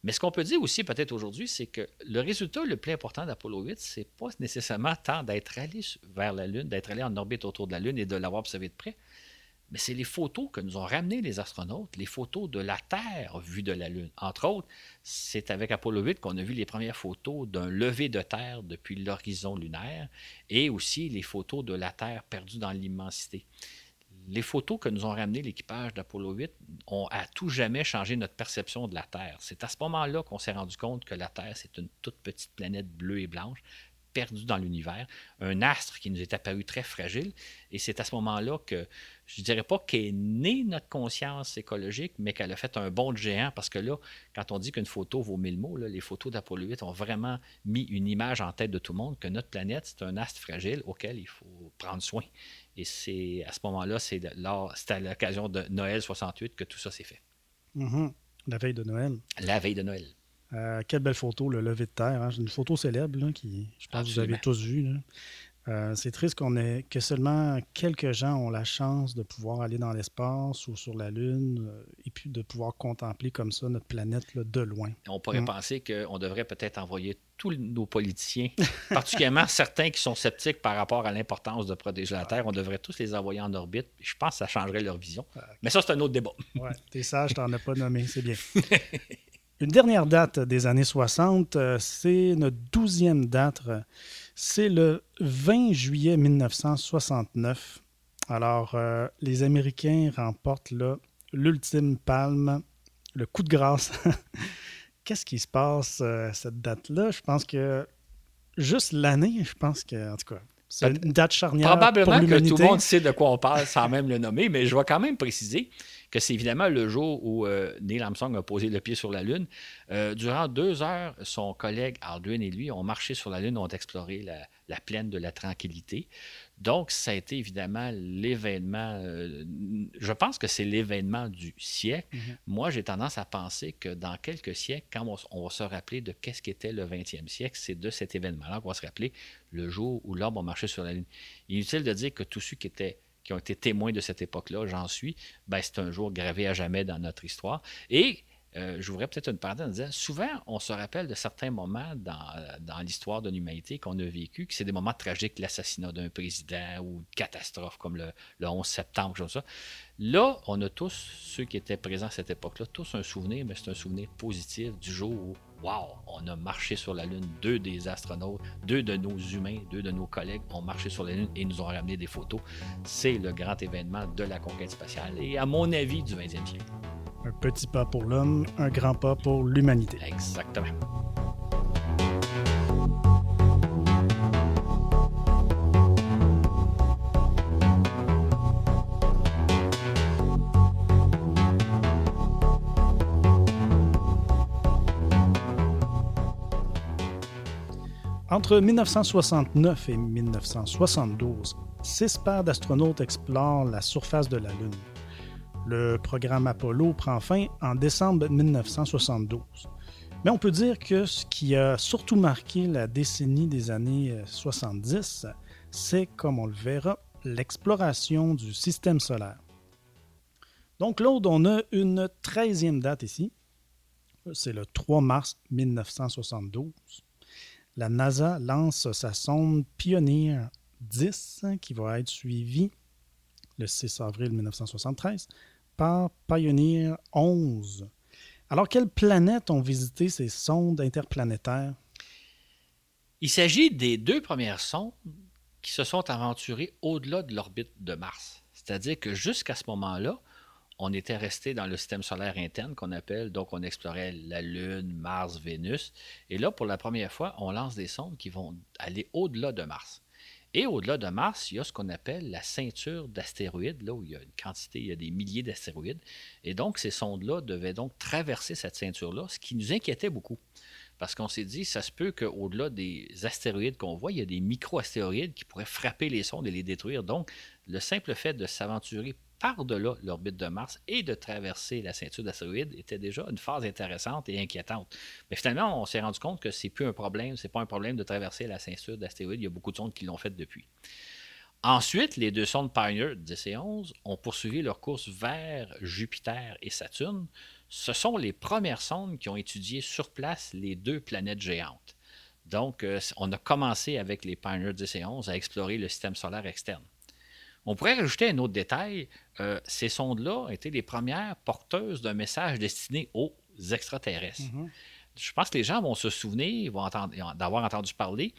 Mais ce qu'on peut dire aussi peut-être aujourd'hui, c'est que le résultat le plus important d'Apollo 8, c'est pas nécessairement tant d'être allé vers la Lune, d'être allé en orbite autour de la Lune et de l'avoir observé de près, mais c'est les photos que nous ont ramenées les astronautes, les photos de la Terre vue de la Lune. Entre autres, c'est avec Apollo 8 qu'on a vu les premières photos d'un lever de Terre depuis l'horizon lunaire et aussi les photos de la Terre perdue dans l'immensité les photos que nous ont ramenées l'équipage d'Apollo 8 ont à tout jamais changé notre perception de la Terre. C'est à ce moment-là qu'on s'est rendu compte que la Terre, c'est une toute petite planète bleue et blanche perdue dans l'univers, un astre qui nous est apparu très fragile. Et c'est à ce moment-là que, je ne dirais pas qu'est née notre conscience écologique, mais qu'elle a fait un bond de géant, parce que là, quand on dit qu'une photo vaut mille mots, les photos d'Apollo 8 ont vraiment mis une image en tête de tout le monde, que notre planète, c'est un astre fragile auquel il faut prendre soin. Et c'est à ce moment-là, c'est à l'occasion de Noël 68 que tout ça s'est fait. Mm-hmm. La veille de Noël. La veille de Noël. Euh, quelle belle photo, le lever de terre. Hein. Une photo célèbre qui, je pense que vous avez tous vu. Euh, c'est triste qu'on ait que seulement quelques gens ont la chance de pouvoir aller dans l'espace ou sur la Lune euh, et puis de pouvoir contempler comme ça notre planète de loin. On pourrait mm. penser qu'on devrait peut-être envoyer tous nos politiciens, [LAUGHS] particulièrement certains qui sont sceptiques par rapport à l'importance de protéger la Terre, on devrait tous les envoyer en orbite. Je pense que ça changerait leur vision. Mais ça, c'est un autre débat. [LAUGHS] ouais, t'es sage, t'en as pas nommé, c'est bien. [LAUGHS] Une dernière date des années 60, euh, c'est notre douzième date. C'est le 20 juillet 1969. Alors, euh, les Américains remportent l'ultime palme, le coup de grâce. [LAUGHS] Qu'est-ce qui se passe euh, cette date-là? Je pense que juste l'année, je pense que, en tout cas, c'est une date charnière. Probablement que tout le monde sait de quoi on parle sans même le nommer, mais je vais quand même préciser que c'est évidemment le jour où euh, Neil Armstrong a posé le pied sur la Lune. Euh, durant deux heures, son collègue Aldrin et lui ont marché sur la Lune, ont exploré la, plaine de la tranquillité. Donc, ça a été évidemment l'événement, euh, je pense que c'est l'événement du siècle. Mm-hmm. Moi, j'ai tendance à penser que dans quelques siècles, quand on, va se rappeler de qu'est-ce qu'était le 20e siècle, c'est de cet événement-là qu'on va se rappeler le jour où l'homme a marché sur la Lune. Inutile de dire que tous ceux qui étaient qui ont été témoins de cette époque-là, j'en suis, ben, c'est un jour gravé à jamais dans notre histoire. Et euh, j'ouvrais peut-être une parenthèse en disant souvent, on se rappelle de certains moments dans, dans l'histoire de l'humanité qu'on a vécu, que c'est des moments tragiques, l'assassinat d'un président ou une catastrophe comme le, le 11 septembre, comme ça. Là, on a tous, ceux qui étaient présents à cette époque-là, tous un souvenir, mais c'est un souvenir positif du jour où Wow, on a marché sur la Lune. Deux des astronautes, deux de nos humains, deux de nos collègues ont marché sur la Lune et nous ont ramené des photos. C'est le grand événement de la conquête spatiale et, à mon avis, du 20e siècle. Un petit pas pour l'homme, un grand pas pour l'humanité. Exactement. Entre 1969 et 1972, six paires d'astronautes explorent la surface de la Lune. Le programme Apollo prend fin en décembre 1972. Mais on peut dire que ce qui a surtout marqué la décennie des années 70, c'est, comme on le verra, l'exploration du système solaire. Donc, Claude, on a une treizième date ici. C'est le 3 mars 1972 la NASA lance sa sonde Pioneer 10 qui va être suivie le 6 avril 1973 par Pioneer 11. Alors, quelles planètes ont visité ces sondes interplanétaires? Il s'agit des deux premières sondes qui se sont aventurées au-delà de l'orbite de Mars. C'est-à-dire que jusqu'à ce moment-là, on était resté dans le système solaire interne qu'on appelle, donc on explorait la Lune, Mars, Vénus. Et là, pour la première fois, on lance des sondes qui vont aller au-delà de Mars. Et au-delà de Mars, il y a ce qu'on appelle la ceinture d'astéroïdes, là où il y a une quantité, il y a des milliers d'astéroïdes. Et donc, ces sondes-là devaient donc traverser cette ceinture-là, ce qui nous inquiétait beaucoup. Parce qu'on s'est dit, ça se peut qu'au-delà des astéroïdes qu'on voit, il y a des micro-astéroïdes qui pourraient frapper les sondes et les détruire. Donc, le simple fait de s'aventurer par-delà l'orbite de Mars et de traverser la ceinture d'astéroïdes était déjà une phase intéressante et inquiétante. Mais finalement, on s'est rendu compte que c'est plus un problème, c'est pas un problème de traverser la ceinture d'astéroïdes. Il y a beaucoup de sondes qui l'ont fait depuis. Ensuite, les deux sondes Pioneer 10 et 11 ont poursuivi leur course vers Jupiter et Saturne, ce sont les premières sondes qui ont étudié sur place les deux planètes géantes. Donc, euh, on a commencé avec les Pioneer 10 et 11 à explorer le système solaire externe. On pourrait rajouter un autre détail. Euh, ces sondes-là étaient les premières porteuses d'un message destiné aux extraterrestres. Mm-hmm. Je pense que les gens vont se souvenir, vont d'avoir entendu parler.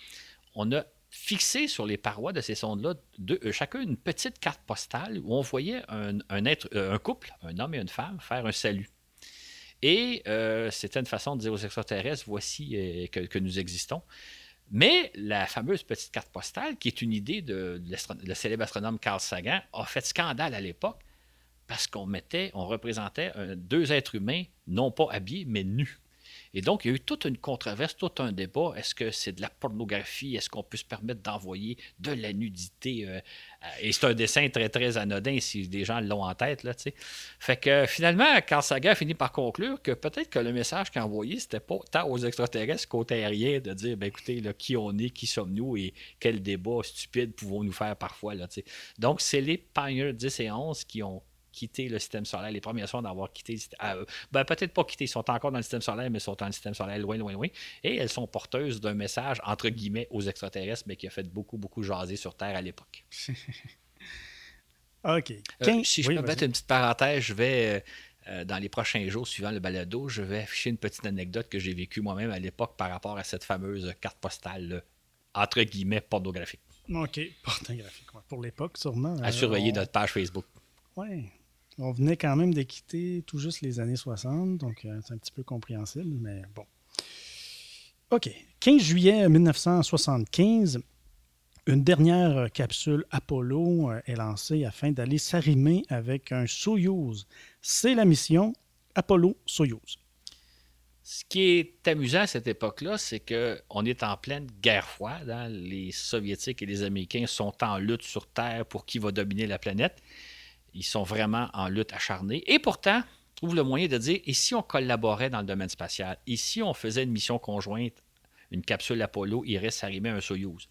On a fixé sur les parois de ces sondes-là euh, chacun une petite carte postale où on voyait un, être, un couple, un homme et une femme, faire un salut. Et euh, c'était une façon de dire aux extraterrestres, voici euh, que, nous existons. Mais la fameuse petite carte postale, qui est une idée de, le célèbre astronome Carl Sagan, a fait scandale à l'époque parce qu'on mettait, on représentait deux êtres humains, non pas habillés, mais nus. Et donc, il y a eu toute une controverse, tout un débat. Est-ce que c'est de la pornographie? Est-ce qu'on peut se permettre d'envoyer de la nudité? Euh, et c'est un dessin très, très anodin si des gens l'ont en tête. Là, fait que finalement, Carl Sagan a fini par conclure que peut-être que le message qu'il envoyé, c'était pas tant aux extraterrestres qu'aux terriens de dire, ben, écoutez, qui on est, qui sommes-nous et quel débat stupide pouvons-nous faire parfois. Là, donc, c'est les Pioneer 10 et 11 qui ont quitté le système solaire, les premiers sont d'avoir quitté, euh, ben, peut-être pas quitté, ils sont encore dans le système solaire, mais sont dans le système solaire loin, loin, loin. Et elles sont porteuses d'un message, entre guillemets, aux extraterrestres, mais qui a fait beaucoup, beaucoup jaser sur Terre à l'époque. [LAUGHS] OK. Euh, si je peux mettre une petite parenthèse, je vais. Euh, dans les prochains jours suivant le balado, je vais afficher une petite anecdote que j'ai vécue moi-même à l'époque par rapport à cette fameuse carte postale, entre guillemets, pornographique. OK, [LAUGHS] pornographique. Pour l'époque, sûrement. À surveiller notre page Facebook. Oui, on venait quand même de quitter tout juste les années 60, donc euh, c'est un petit peu compréhensible, mais bon. OK. 15 juillet 1975, une dernière capsule Apollo euh, est lancée afin d'aller s'arrimer avec un Soyuz. C'est la mission Apollo-Soyuz. Ce qui est amusant à cette époque-là, c'est qu'on est en pleine guerre froide. Hein. Les Soviétiques et les Américains sont en lutte sur Terre pour qui va dominer la planète. Ils sont vraiment en lutte acharnée. Et pourtant, trouve le moyen de dire et si on collaborait dans le domaine spatial? Et si on faisait une mission conjointe, une capsule Apollo irait s'arrimer un Soyuz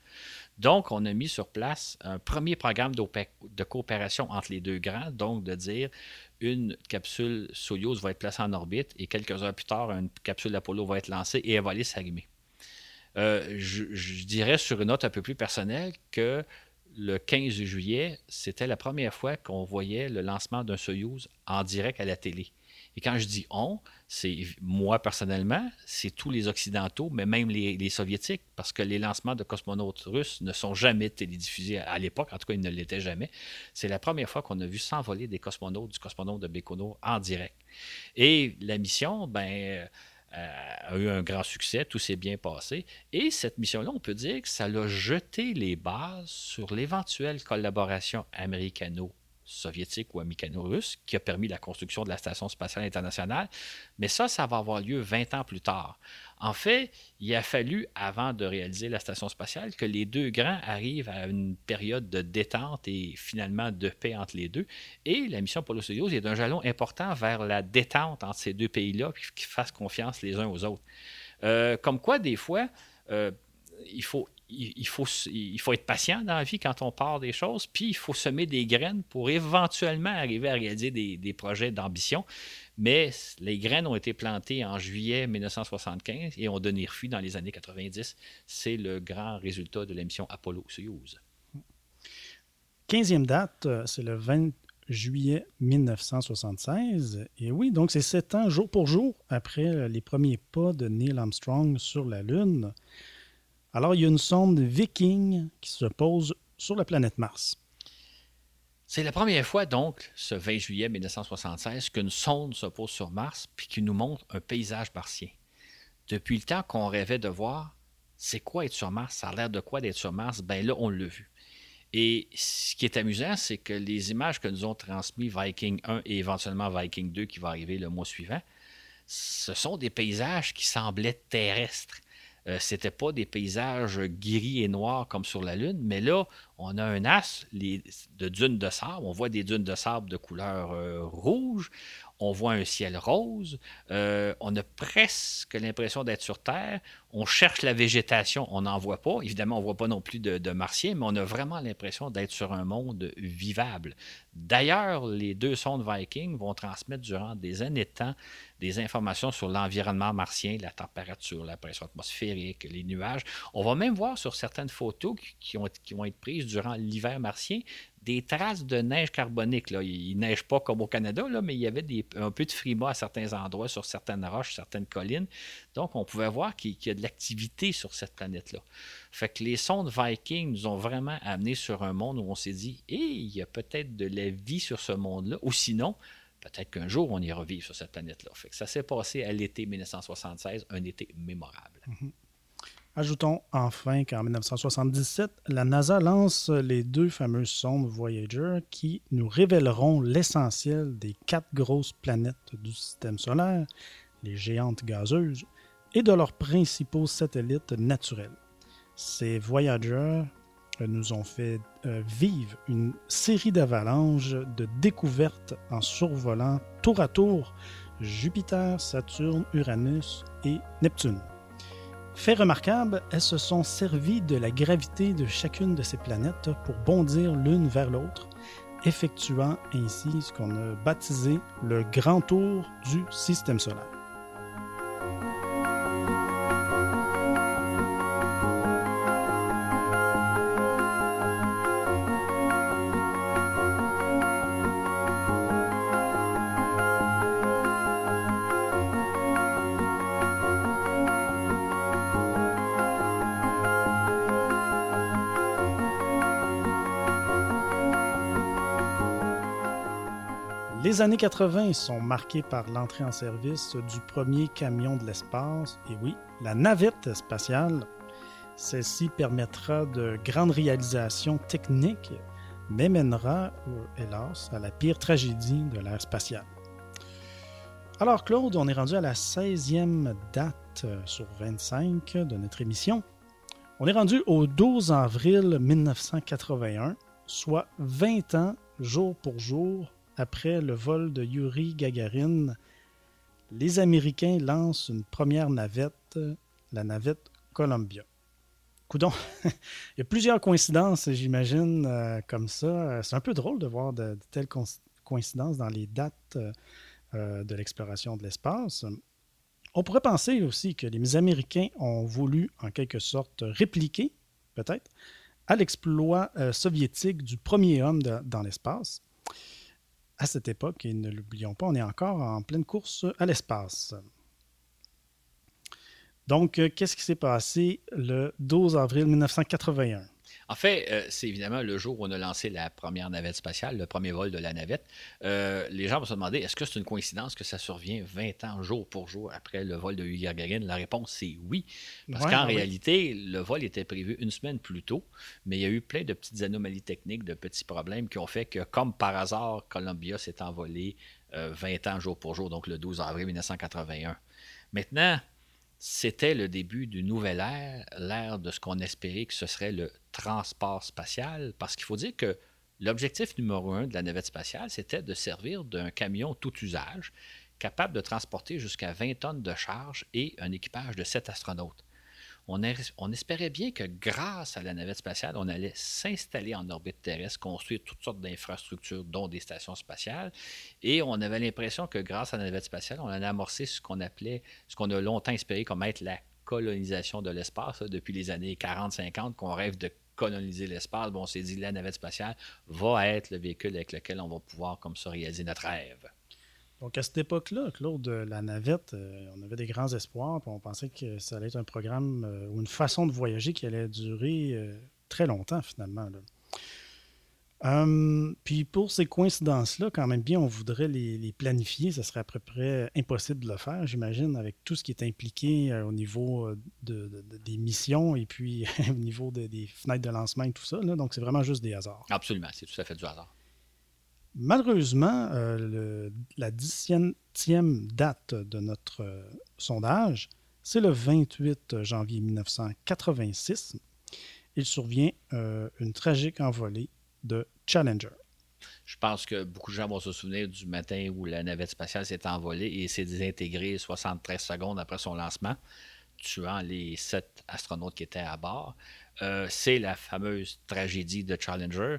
Donc, on a mis sur place un premier programme de coopération entre les deux grands, donc de dire une capsule Soyuz va être placée en orbite et quelques heures plus tard, une capsule Apollo va être lancée et elle va aller s'arrimer. Euh, je, dirais sur une note un peu plus personnelle que le 15 juillet, c'était la première fois qu'on voyait le lancement d'un Soyuz en direct à la télé. Et quand je dis on, c'est moi personnellement, c'est tous les Occidentaux, mais même les, Soviétiques, parce que les lancements de cosmonautes russes ne sont jamais télédiffusés à, l'époque, en tout cas, ils ne l'étaient jamais. C'est la première fois qu'on a vu s'envoler des cosmonautes, du cosmonaute de en direct. Et la mission, ben, a eu un grand succès, tout s'est bien passé. Et cette mission-là, on peut dire que ça a jeté les bases sur l'éventuelle collaboration américano soviétique ou américano-russe qui a permis la construction de la Station spatiale internationale. Mais ça, ça va avoir lieu 20 ans plus tard. En fait, il a fallu, avant de réaliser la station spatiale, que les deux grands arrivent à une période de détente et finalement de paix entre les deux. Et la mission Apollo-Soyuz est un jalon important vers la détente entre ces deux pays-là, qu'ils fassent confiance les uns aux autres. Euh, comme quoi, des fois, euh, il faut, il, faut, il faut être patient dans la vie quand on part des choses, puis il faut semer des graines pour éventuellement arriver à réaliser des, des projets d'ambition. Mais les graines ont été plantées en juillet 1975 et ont donné refus dans les années 90. C'est le grand résultat de la mission Apollo-Soyuz. 15e date, euh, c'est le 20 juillet 1976. Et oui, donc c'est sept ans jour pour jour après les premiers pas de Neil Armstrong sur la Lune. Alors, il y a une sonde Viking qui se pose sur la planète Mars. C'est la première fois, donc, ce 20 juillet 1976, qu'une sonde se pose sur Mars puis qui nous montre un paysage martien. Depuis le temps qu'on rêvait de voir, c'est quoi être sur Mars, ça a l'air de quoi d'être sur Mars, ben là, on l'a vu. Et ce qui est amusant, c'est que les images que nous ont transmises Viking 1 et éventuellement Viking 2 qui va arriver le mois suivant, ce sont des paysages qui semblaient terrestres. Euh, c'était pas des paysages gris et noirs comme sur la Lune, mais là, on a un as de dunes de sable. On voit des dunes de sable de couleur euh, rouge. on voit un ciel rose, euh, on a presque l'impression d'être sur Terre, on cherche la végétation, on n'en voit pas. Évidemment, on ne voit pas non plus de, de martiens, mais on a vraiment l'impression d'être sur un monde vivable. D'ailleurs, les deux sondes Viking vont transmettre durant des années de temps des informations sur l'environnement martien, la température, la pression atmosphérique, les nuages. On va même voir sur certaines photos qui, ont, qui vont être prises durant l'hiver martien des traces de neige carbonique. Là. Il ne neige pas comme au Canada, mais il y avait un peu de frima à certains endroits, sur certaines roches, certaines collines. Donc, on pouvait voir qu'il y a de l'activité sur cette planète-là. Fait que les sondes Viking nous ont vraiment amené sur un monde où on s'est dit, il y a peut-être de la vie sur ce monde-là, ou sinon, peut-être qu'un jour, on ira vivre sur cette planète-là. Fait que ça s'est passé à l'été 1976, un été mémorable. Mm-hmm. Ajoutons enfin qu'en 1977, la NASA lance les deux fameuses sondes Voyager qui nous révéleront l'essentiel des quatre grosses planètes du système solaire, les géantes gazeuses, et de leurs principaux satellites naturels. Ces Voyager nous ont fait euh, vivre une série d'avalanches de découvertes en survolant tour à tour Jupiter, Saturne, Uranus et Neptune. Fait remarquable, elles se sont servies de la gravité de chacune de ces planètes pour bondir l'une vers l'autre, effectuant ainsi ce qu'on a baptisé le grand tour du système solaire. Les années 80 sont marquées par l'entrée en service du premier camion de l'espace, et oui, la navette spatiale. Celle-ci permettra de grandes réalisations techniques, mais mènera, hélas, à la pire tragédie de l'ère spatiale. Alors Claude, on est rendu à la 16e date sur 25 de notre émission. On est rendu au 12 avril 1981, soit 20 ans jour pour jour après le vol de Yuri Gagarin, les Américains lancent une première navette, la navette Columbia. Coudon, [LAUGHS] il y a plusieurs coïncidences, j'imagine, euh, comme ça. C'est un peu drôle de voir de, telles coïncidences dans les dates euh, de l'exploration de l'espace. On pourrait penser aussi que les Américains ont voulu, en quelque sorte, répliquer, peut-être, à l'exploit euh, soviétique du premier homme dans l'espace à cette époque, et ne l'oublions pas, on est encore en pleine course à l'espace. Donc, euh, qu'est-ce qui s'est passé le 12 avril 1981? En fait, euh, c'est évidemment le jour où on a lancé la première navette spatiale, le premier vol de la navette. Euh, les gens vont se demander est-ce que c'est une coïncidence que ça survient 20 ans jour pour jour après le vol de Yuri Gagarin? La réponse c'est oui. Parce qu'en réalité, le vol était prévu une semaine plus tôt, mais il y a eu plein de petites anomalies techniques, de petits problèmes qui ont fait que, comme par hasard, Columbia s'est envolé 20 ans jour pour jour, donc le 12 avril 1981. Maintenant, c'était le début d'une nouvelle ère, l'ère de ce qu'on espérait que ce serait le transport spatial, parce qu'il faut dire que l'objectif numéro un de la navette spatiale, c'était de servir d'un camion tout usage, capable de transporter jusqu'à 20 tonnes de charge et un équipage de 7 astronautes on, espérait bien que grâce à la navette spatiale, on allait s'installer en orbite terrestre, construire toutes sortes d'infrastructures, dont des stations spatiales. Et on avait l'impression que grâce à la navette spatiale, on allait amorcer ce qu'on appelait, ce qu'on a longtemps espéré comme être la colonisation de l'espace, depuis les années 40-50, qu'on rêve de coloniser l'espace. Bon, on s'est dit, la navette spatiale va être le véhicule avec lequel on va pouvoir comme ça réaliser notre rêve. Donc, à cette époque-là, Claude, la navette, euh, on avait des grands espoirs, puis on pensait que ça allait être un programme euh, ou une façon de voyager qui allait durer euh, très longtemps, finalement. Hum, puis pour ces coïncidences-là, quand même bien, on voudrait les, planifier. Ce serait à peu près impossible de le faire, j'imagine, avec tout ce qui est impliqué au niveau des missions et puis [LAUGHS] au niveau des fenêtres de lancement et tout ça. Donc, c'est vraiment juste des hasards. Absolument, c'est tout à fait du hasard. Malheureusement, euh, la dixième date de notre euh, sondage, c'est le 28 janvier 1986. Il survient euh, une tragique envolée de Challenger. Je pense que beaucoup de gens vont se souvenir du matin où la navette spatiale s'est envolée et s'est désintégrée 73 secondes après son lancement, tuant les sept astronautes qui étaient à bord. C'est la fameuse tragédie de Challenger,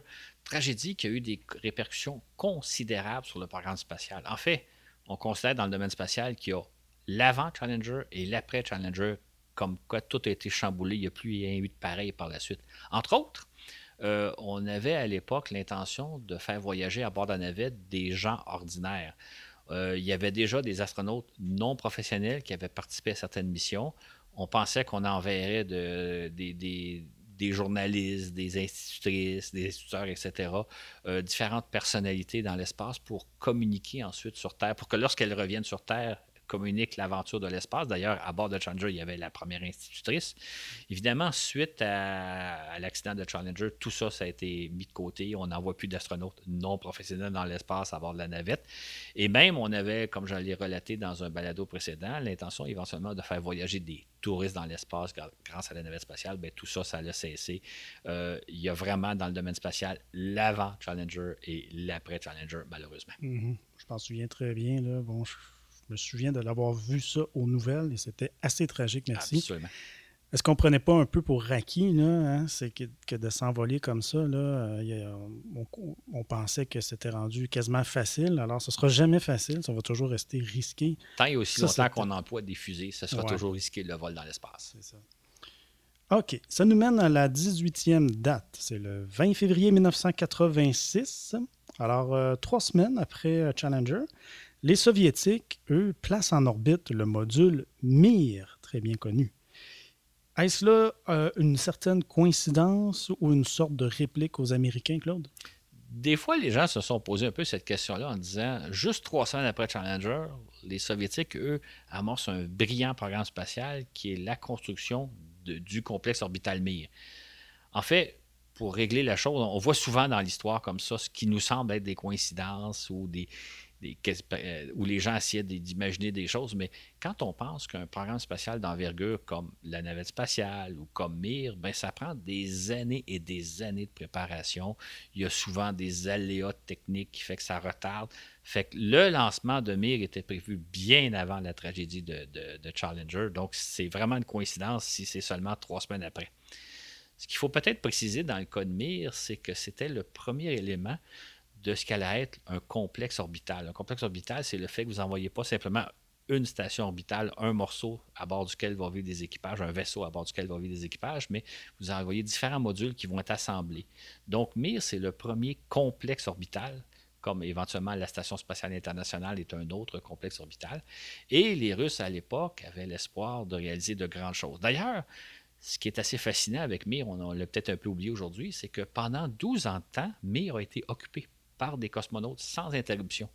tragédie qui a eu des répercussions considérables sur le programme spatial. En fait, on considère dans le domaine spatial qu'il y a l'avant Challenger et l'après Challenger, comme quoi tout a été chamboulé, il n'y a plus rien eu de pareil par la suite. Entre autres, euh, on avait à l'époque l'intention de faire voyager à bord de la navette des gens ordinaires. Euh, il y avait déjà des astronautes non professionnels qui avaient participé à certaines missions. On pensait qu'on enverrait des, journalistes, des institutrices, des instituteurs, etc., euh, différentes personnalités dans l'espace pour communiquer ensuite sur Terre, pour que lorsqu'elles reviennent sur Terre, communique l'aventure de l'espace. D'ailleurs, à bord de Challenger, il y avait la première institutrice. Évidemment, suite à, l'accident de Challenger, tout ça, ça a été mis de côté. On n'envoie plus d'astronautes non professionnels dans l'espace à bord de la navette. Et même, on avait, comme je l'ai relaté dans un balado précédent, l'intention éventuellement de faire voyager des touristes dans l'espace grâce à la navette spatiale. Bien, tout ça, ça a cessé. Euh, il y a vraiment dans le domaine spatial l'avant Challenger et l'après Challenger, malheureusement. Mm-hmm. Je m'en souviens très bien. Là. Bon, je me souviens de l'avoir vu ça aux nouvelles et c'était assez tragique, merci. Absolument. Est-ce qu'on prenait pas un peu pour Raki, là, hein? c'est que, de s'envoler comme ça, là, euh, on, pensait que c'était rendu quasiment facile. Alors, ce sera jamais facile, ça va toujours rester risqué. Tant et aussi longtemps qu'on emploie des fusées, ça sera toujours risqué le vol dans l'espace. C'est ça. OK. Ça nous mène à la 18e date. C'est le 20 février 1986. Alors, euh, trois semaines après euh, Challenger. Les Soviétiques, eux, placent en orbite le module Mir, très bien connu. Est-ce là euh, une certaine coïncidence ou une sorte de réplique aux Américains, Claude? Des fois, les gens se sont posé un peu cette question-là en disant, juste trois semaines après Challenger, les Soviétiques, eux, amorcent un brillant programme spatial qui est la construction du complexe orbital Mir. En fait, pour régler la chose, on voit souvent dans l'histoire comme ça ce qui nous semble être des coïncidences ou des, euh, où les gens essaient d'imaginer des choses, mais quand on pense qu'un programme spatial d'envergure comme la navette spatiale ou comme Mir, ben, ça prend des années et des années de préparation. Il y a souvent des aléas techniques qui fait que ça retarde. Fait que le lancement de Mir était prévu bien avant la tragédie de, de Challenger, donc c'est vraiment une coïncidence si c'est seulement trois semaines après. Ce qu'il faut peut-être préciser dans le cas de Mir, c'est que c'était le premier élément de ce qu'allait être un complexe orbital. Un complexe orbital, c'est le fait que vous n'envoyez pas simplement une station orbitale, un morceau à bord duquel vont vivre des équipages, un vaisseau à bord duquel vont vivre des équipages, mais vous envoyez différents modules qui vont être assemblés. Donc, Mir, c'est le premier complexe orbital, comme éventuellement la Station spatiale internationale est un autre complexe orbital. Et les Russes, à l'époque, avaient l'espoir de réaliser de grandes choses. D'ailleurs, ce qui est assez fascinant avec Mir, on l'a peut-être un peu oublié aujourd'hui, c'est que pendant 12 ans de temps, Mir a été occupé par des cosmonautes sans interruption.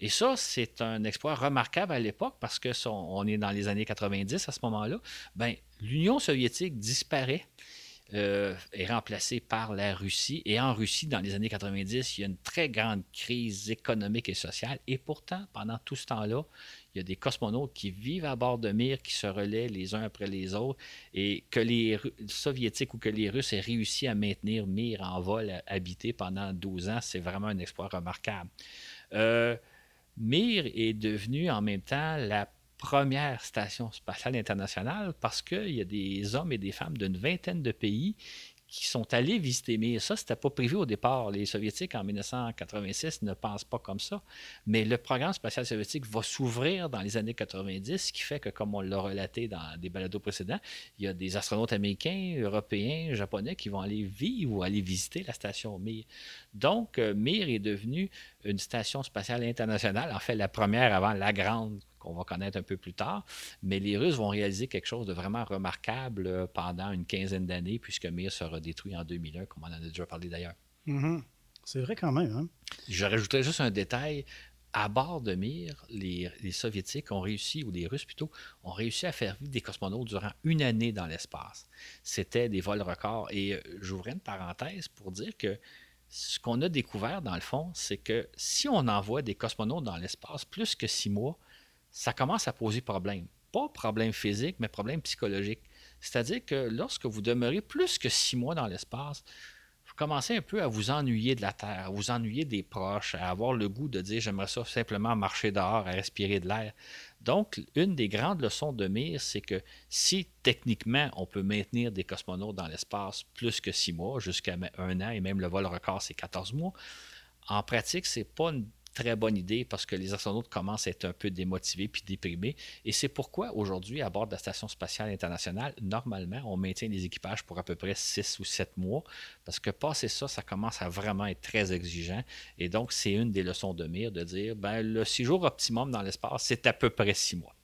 Et ça, c'est un exploit remarquable à l'époque parce que on est dans les années 90 à ce moment-là. Ben, L'Union soviétique disparaît. Euh, est remplacée par la Russie. Et en Russie, dans les années 90, il y a une très grande crise économique et sociale. Et pourtant, pendant tout ce temps-là, il y a des cosmonautes qui vivent à bord de Mir, qui se relaient les uns après les autres, et que les Soviétiques ou que les Russes aient réussi à maintenir Mir en vol habité pendant 12 ans, c'est vraiment un exploit remarquable. Euh, Mir est devenu en même temps la première station spatiale internationale parce qu'il y a des hommes et des femmes d'une vingtaine de pays qui sont allés visiter Mir. Ça, ce n'était pas prévu au départ. Les Soviétiques, en 1986, ne pensent pas comme ça. Mais le programme spatial soviétique va s'ouvrir dans les années 90, ce qui fait que, comme on l'a relaté dans des balados précédents, il y a des astronautes américains, européens, japonais qui vont aller vivre ou aller visiter la station Mir. Donc, euh, Mir est devenue une station spatiale internationale, en fait la première avant la grande qu'on va connaître un peu plus tard. Mais les Russes vont réaliser quelque chose de vraiment remarquable euh, pendant une quinzaine d'années, puisque Mir sera détruit en 2001, comme on en a déjà parlé d'ailleurs. Mm-hmm. C'est vrai quand même. Hein? Je rajouterais juste un détail. À bord de Mir, les, Soviétiques ont réussi, ou les Russes plutôt, ont réussi à faire vivre des cosmonautes durant une année dans l'espace. C'était des vols records. Et euh, j'ouvrais une parenthèse pour dire que ce qu'on a découvert, dans le fond, c'est que si on envoie des cosmonautes dans l'espace plus que six mois, ça commence à poser problème. Pas problème physique, mais problème psychologique. C'est-à-dire que lorsque vous demeurez plus que six mois dans l'espace, commencez un peu à vous ennuyer de la Terre, à vous ennuyer des proches, à avoir le goût de dire j'aimerais ça simplement marcher dehors, à respirer de l'air. Donc, une des grandes leçons de Mir, c'est que si techniquement on peut maintenir des cosmonautes dans l'espace plus que six mois, jusqu'à un an, et même le vol record c'est 14 mois, en pratique, c'est pas une très bonne idée parce que les astronautes commencent à être un peu démotivés puis déprimés. Et c'est pourquoi aujourd'hui, à bord de la Station spatiale internationale, normalement, on maintient les équipages pour à peu près 6 ou 7 mois parce que passer ça, ça commence à vraiment être très exigeant. Et donc, c'est une des leçons de mire de dire ben, le séjour optimum dans l'espace, c'est à peu près 6 mois.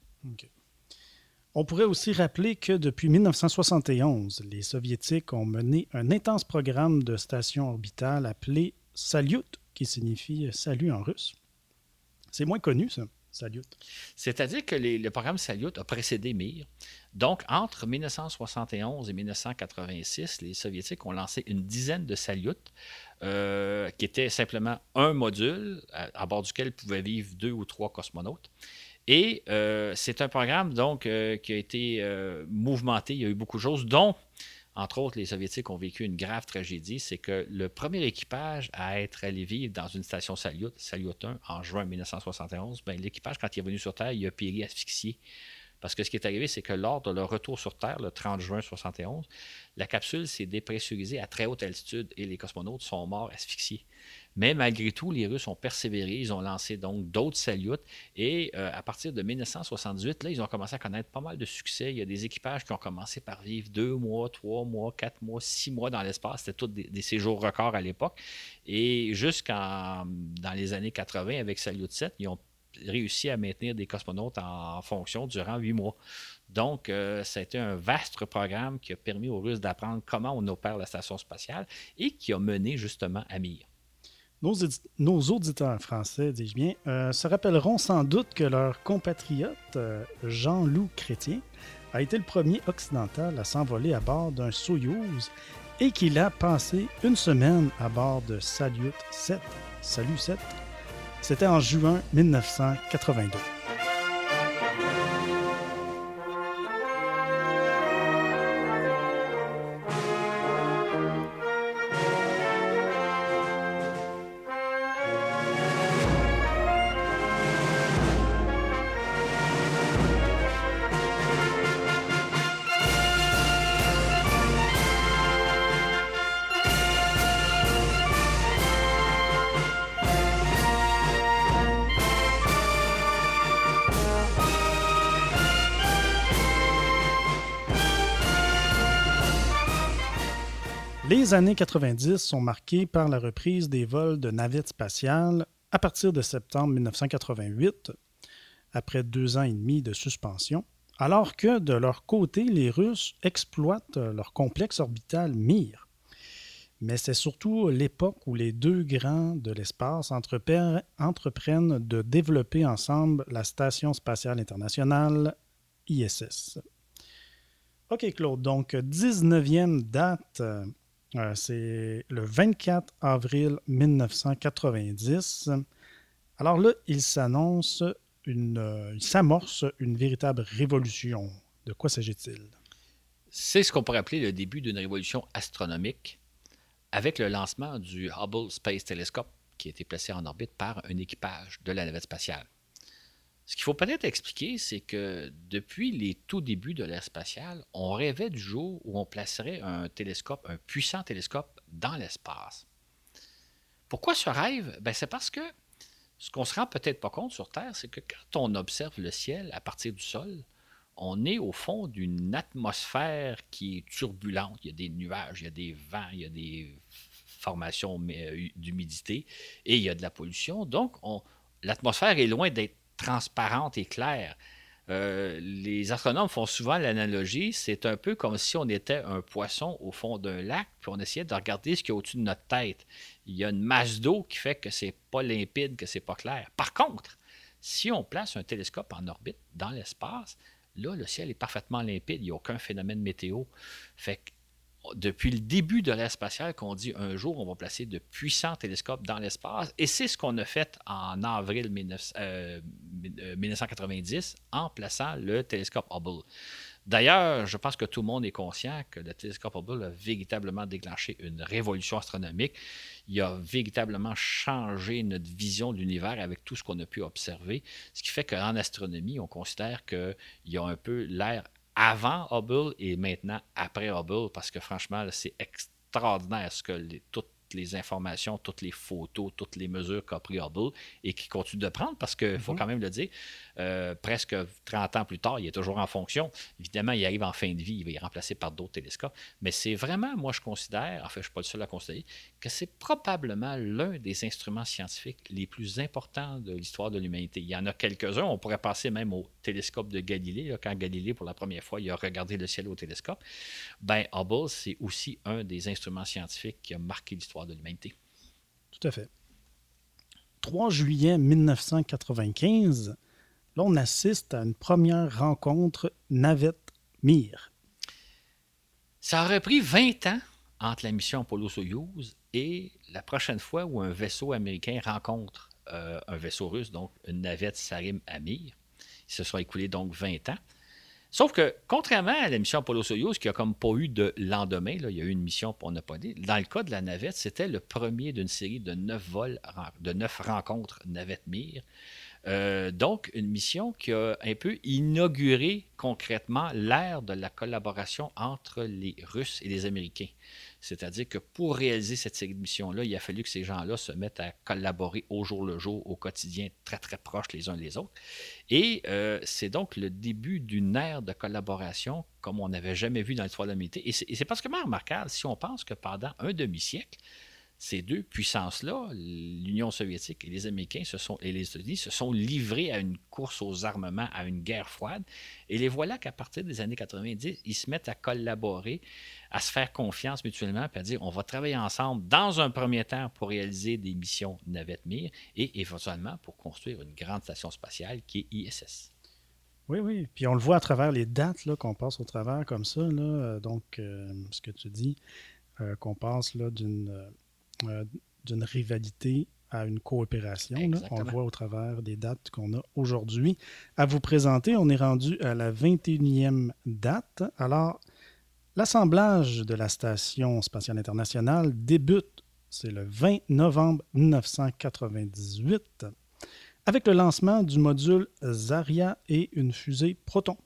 On pourrait aussi rappeler que depuis 1971, les Soviétiques ont mené un intense programme de stations orbitales appelé Salyut qui signifie salut en russe. C'est moins connu, ça. Salyut. C'est-à-dire que le programme Salyut a précédé Mir. Donc, entre 1971 et 1986, les Soviétiques ont lancé une dizaine de Salyut, euh, qui étaient simplement un module à, bord duquel pouvaient vivre deux ou trois cosmonautes. Et euh, c'est un programme donc euh, qui a été mouvementé. Il y a eu beaucoup de choses, dont entre autres, les Soviétiques ont vécu une grave tragédie, c'est que le premier équipage à être allé vivre dans une station Salyut, Salyut 1, en juin 1971, ben, l'équipage, quand il est venu sur Terre, il a péri asphyxié. Parce que ce qui est arrivé, c'est que lors de leur retour sur Terre, le 30 juin 1971, la capsule s'est dépressurisée à très haute altitude et les cosmonautes sont morts asphyxiés. Mais malgré tout, les Russes ont persévéré. Ils ont lancé donc d'autres salyutes. Et euh, à partir de 1978, là, ils ont commencé à connaître pas mal de succès. Il y a des équipages qui ont commencé par vivre deux mois, trois mois, quatre mois, six mois dans l'espace. C'était tous des, séjours records à l'époque. Et jusqu'en dans les années 80, avec Salyut 7, ils ont réussi à maintenir des cosmonautes en, fonction durant huit mois. Donc, euh, ça a été un vaste programme qui a permis aux Russes d'apprendre comment on opère la station spatiale et qui a mené justement à Mir. Nos, auditeurs français, dis-je bien, euh, se rappelleront sans doute que leur compatriote euh, Jean-Loup Chrétien a été le premier occidental à s'envoler à bord d'un Soyouz et qu'il a passé une semaine à bord de Salyut 7. Salut 7. C'était en juin 1982. Les années 90 sont marquées par la reprise des vols de navettes spatiales à partir de septembre 1988, après deux ans et demi de suspension, alors que de leur côté, les Russes exploitent leur complexe orbital Mir. Mais c'est surtout l'époque où les deux grands de l'espace entreprennent de développer ensemble la Station spatiale internationale ISS. OK, Claude, donc 19e date euh, c'est le 24 avril 1990. Alors là, il s'annonce une, euh, il s'amorce une véritable révolution. De quoi s'agit-il? C'est ce qu'on pourrait appeler le début d'une révolution astronomique avec le lancement du Hubble Space Telescope qui a été placé en orbite par un équipage de la navette spatiale. Ce qu'il faut peut-être expliquer, c'est que depuis les tout débuts de l'ère spatiale, on rêvait du jour où on placerait un télescope, un puissant télescope, dans l'espace. Pourquoi ce rêve? Ben, c'est parce que ce qu'on se rend peut-être pas compte sur Terre, c'est que quand on observe le ciel à partir du sol, on est au fond d'une atmosphère qui est turbulente. Il y a des nuages, il y a des vents, il y a des formations euh, d'humidité et il y a de la pollution. Donc, l'atmosphère est loin d'être transparente et claire. Euh, les astronomes font souvent l'analogie, c'est un peu comme si on était un poisson au fond d'un lac, puis on essayait de regarder ce qu'il y a au-dessus de notre tête. Il y a une masse d'eau qui fait que c'est pas limpide, que c'est pas clair. Par contre, si on place un télescope en orbite dans l'espace, là, le ciel est parfaitement limpide, il n'y a aucun phénomène météo. Fait que depuis le début de l'ère spatiale qu'on dit un jour, on va placer de puissants télescopes dans l'espace. Et c'est ce qu'on a fait en avril 1990 euh, euh, en plaçant le télescope Hubble. D'ailleurs, je pense que tout le monde est conscient que le télescope Hubble a véritablement déclenché une révolution astronomique. Il a véritablement changé notre vision de l'univers avec tout ce qu'on a pu observer. Ce qui fait qu'en astronomie, on considère qu'il y a un peu l'ère avant Hubble et maintenant après Hubble, parce que franchement, c'est extraordinaire ce que les, toutes les informations, toutes les photos, toutes les mesures qu'a pris Hubble et qui continue de prendre parce qu'il faut mhm. quand même le dire, euh, presque 30 ans plus tard, il est toujours en fonction. Évidemment, il arrive en fin de vie, il va être remplacé par d'autres télescopes. Mais c'est vraiment, moi, je considère, en fait, je ne suis pas le seul à considérer, que c'est probablement l'un des instruments scientifiques les plus importants de l'histoire de l'humanité. Il y en a quelques-uns, on pourrait passer même au télescope de Galilée, quand Galilée, pour la première fois, il a regardé le ciel au télescope. Ben, Hubble, c'est aussi un des instruments scientifiques qui a marqué l'histoire de l'humanité. Tout à fait. 3 juillet 1995, Là, on assiste à une première rencontre navette-mire. Ça aurait pris 20 ans entre la mission Apollo-Soyouz et la prochaine fois où un vaisseau américain rencontre euh, un vaisseau russe, donc une navette Sarim Amir. Il se sera écoulé donc 20 ans. Sauf que, contrairement à la mission Apollo-Soyouz, qui a comme pas eu de lendemain, il y a eu une mission, on n'a pas dit, dans le cas de la navette, c'était le premier d'une série de neuf vols, de neuf rencontres navette-mire. Euh, donc, une mission qui a un peu inauguré concrètement l'ère de la collaboration entre les Russes et les Américains. C'est-à-dire que pour réaliser cette missions-là, il a fallu que ces gens-là se mettent à collaborer au jour le jour, au quotidien, très très proches les uns des autres. Et euh, c'est donc le début d'une ère de collaboration comme on n'avait jamais vu dans l'histoire de l'humanité. Et c'est particulièrement remarquable si on pense que pendant un demi-siècle, ces deux puissances-là, l'Union soviétique et les Américains se sont, et les États-Unis, se sont livrés à une course aux armements, à une guerre froide. Et les voilà qu'à partir des années 90, ils se mettent à collaborer, à se faire confiance mutuellement, puis à dire on va travailler ensemble dans un premier temps pour réaliser des missions navette-mire et éventuellement pour construire une grande station spatiale qui est ISS. Oui, oui. Puis on le voit à travers les dates qu'on passe au travers comme ça. Là. Donc, euh, ce que tu dis, euh, qu'on passe d'une euh, d'une rivalité à une coopération. On le voit au travers des dates qu'on a aujourd'hui. À vous présenter, on est rendu à la 21e date. Alors, l'assemblage de la Station spatiale internationale débute, c'est le 20 novembre 1998, avec le lancement du module Zarya et une fusée Proton.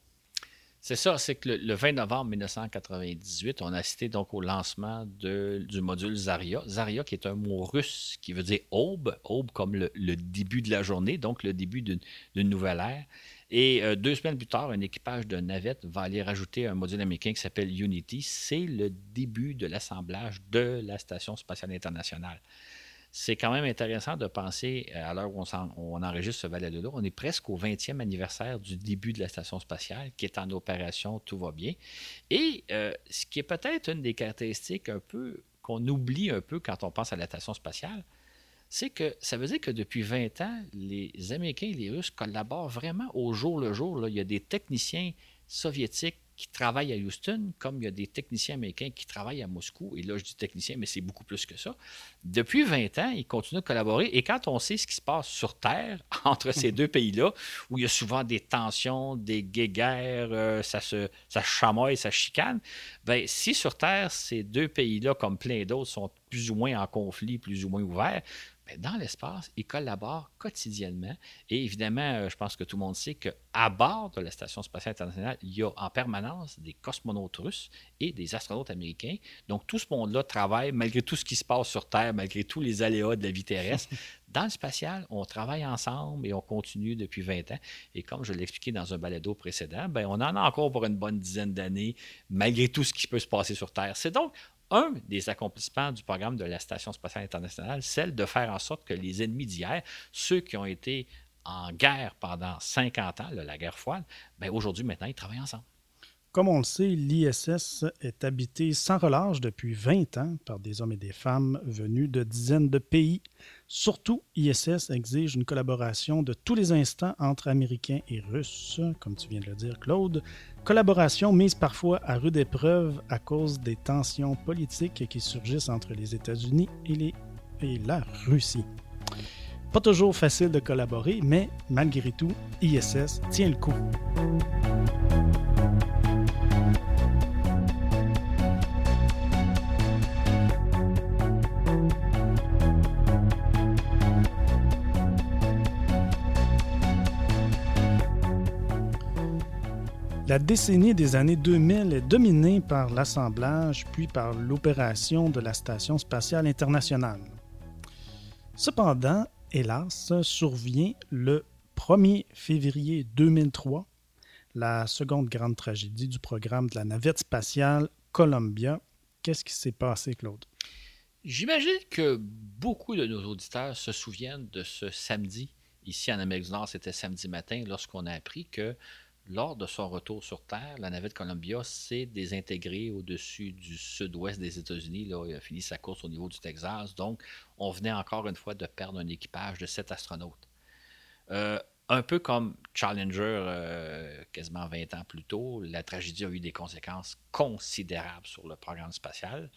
C'est ça, c'est que le, 20 novembre 1998, on a assisté donc au lancement du module Zarya. Zarya, qui est un mot russe qui veut dire aube, aube comme le, début de la journée, donc le début d'une nouvelle ère. Et euh, deux semaines plus tard, un équipage de navettes va aller rajouter un module américain qui s'appelle Unity. C'est le début de l'assemblage de la Station spatiale internationale c'est quand même intéressant de penser, euh, à l'heure où on, enregistre ce valet de là on est presque au 20e anniversaire du début de la station spatiale qui est en opération, tout va bien. Et euh, ce qui est peut-être une des caractéristiques un peu qu'on oublie un peu quand on pense à la station spatiale, c'est que ça veut dire que depuis 20 ans, les Américains et les Russes collaborent vraiment au jour le jour. Il y a des techniciens soviétiques qui travaillent à Houston, comme il y a des techniciens américains qui travaillent à Moscou. Et là, je dis technicien, mais c'est beaucoup plus que ça. Depuis 20 ans, ils continuent de collaborer. Et quand on sait ce qui se passe sur Terre [LAUGHS] entre ces deux pays-là, où il y a souvent des tensions, des guéguerres, euh, ça se chamaille, ça chicane, ben, si sur Terre, ces deux pays-là, comme plein d'autres, sont plus ou moins en conflit, plus ou moins ouverts, dans l'espace, ils collaborent quotidiennement. Et évidemment, euh, je pense que tout le monde sait qu'à bord de la Station spatiale internationale, il y a en permanence des cosmonautes russes et des astronautes américains. Donc, tout ce monde-là travaille, malgré tout ce qui se passe sur Terre, malgré tous les aléas de la vie terrestre. [LAUGHS] Dans le spatial, on travaille ensemble et on continue depuis 20 ans. Et comme je l'ai expliqué dans un balado précédent, ben, on en a encore pour une bonne dizaine d'années, malgré tout ce qui peut se passer sur Terre. C'est donc un des accomplissements du programme de la Station spatiale internationale, celle de faire en sorte que les ennemis d'hier, ceux qui ont été en guerre pendant 50 ans, la guerre froide, ben aujourd'hui, maintenant, ils travaillent ensemble. Comme on le sait, l'ISS est habité sans relâche depuis 20 ans par des hommes et des femmes venus de dizaines de pays. Surtout, ISS exige une collaboration de tous les instants entre Américains et Russes, comme tu viens de le dire, Claude. Collaboration mise parfois à rude épreuve à cause des tensions politiques qui surgissent entre les États-Unis et, la Russie. Pas toujours facile de collaborer, mais malgré tout, ISS tient le coup. La décennie des années 2000 est dominée par l'assemblage puis par l'opération de la Station spatiale internationale. Cependant, hélas, survient le 1er février 2003 la seconde grande tragédie du programme de la navette spatiale Columbia. Qu'est-ce qui s'est passé, Claude? J'imagine que beaucoup de nos auditeurs se souviennent de ce samedi. Ici en Amérique du Nord, c'était samedi matin lorsqu'on a appris que lors de son retour sur Terre, la navette Columbia s'est désintégrée au-dessus du sud-ouest des États-Unis. Là, il a fini sa course au niveau du Texas. Donc, on venait encore une fois de perdre un équipage de sept astronautes. Euh, un peu comme Challenger euh, quasiment 20 ans plus tôt, la tragédie a eu des conséquences considérables sur le programme spatial.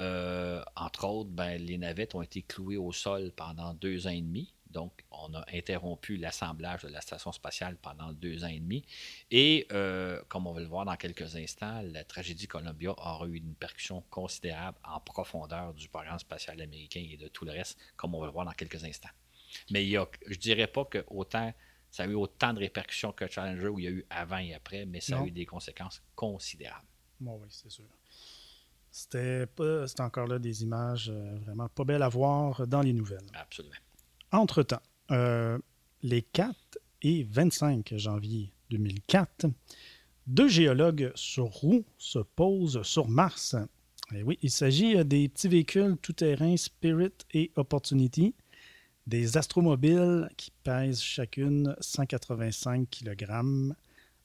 Euh, entre autres, ben, les navettes ont été clouées au sol pendant deux ans et demi. Donc, on a interrompu l'assemblage de la station spatiale pendant deux ans et demi. Et, euh, comme on va le voir dans quelques instants, la tragédie Columbia aura eu une percussion considérable en profondeur du programme spatial américain et de tout le reste, comme on va le voir dans quelques instants. Mais il y a, je dirais pas que autant ça a eu autant de répercussions que Challenger où il y a eu avant et après, mais ça a eu des conséquences considérables. oui, c'est sûr. C'était, encore là des images euh, vraiment pas belles à voir dans les nouvelles. Absolument. Entre-temps, euh, les 4 et 25 janvier 2004, deux géologues sur roue se posent sur Mars. Oui, il s'agit euh, des petits véhicules tout-terrain Spirit et Opportunity des astromobiles qui pèsent chacune 185 kg.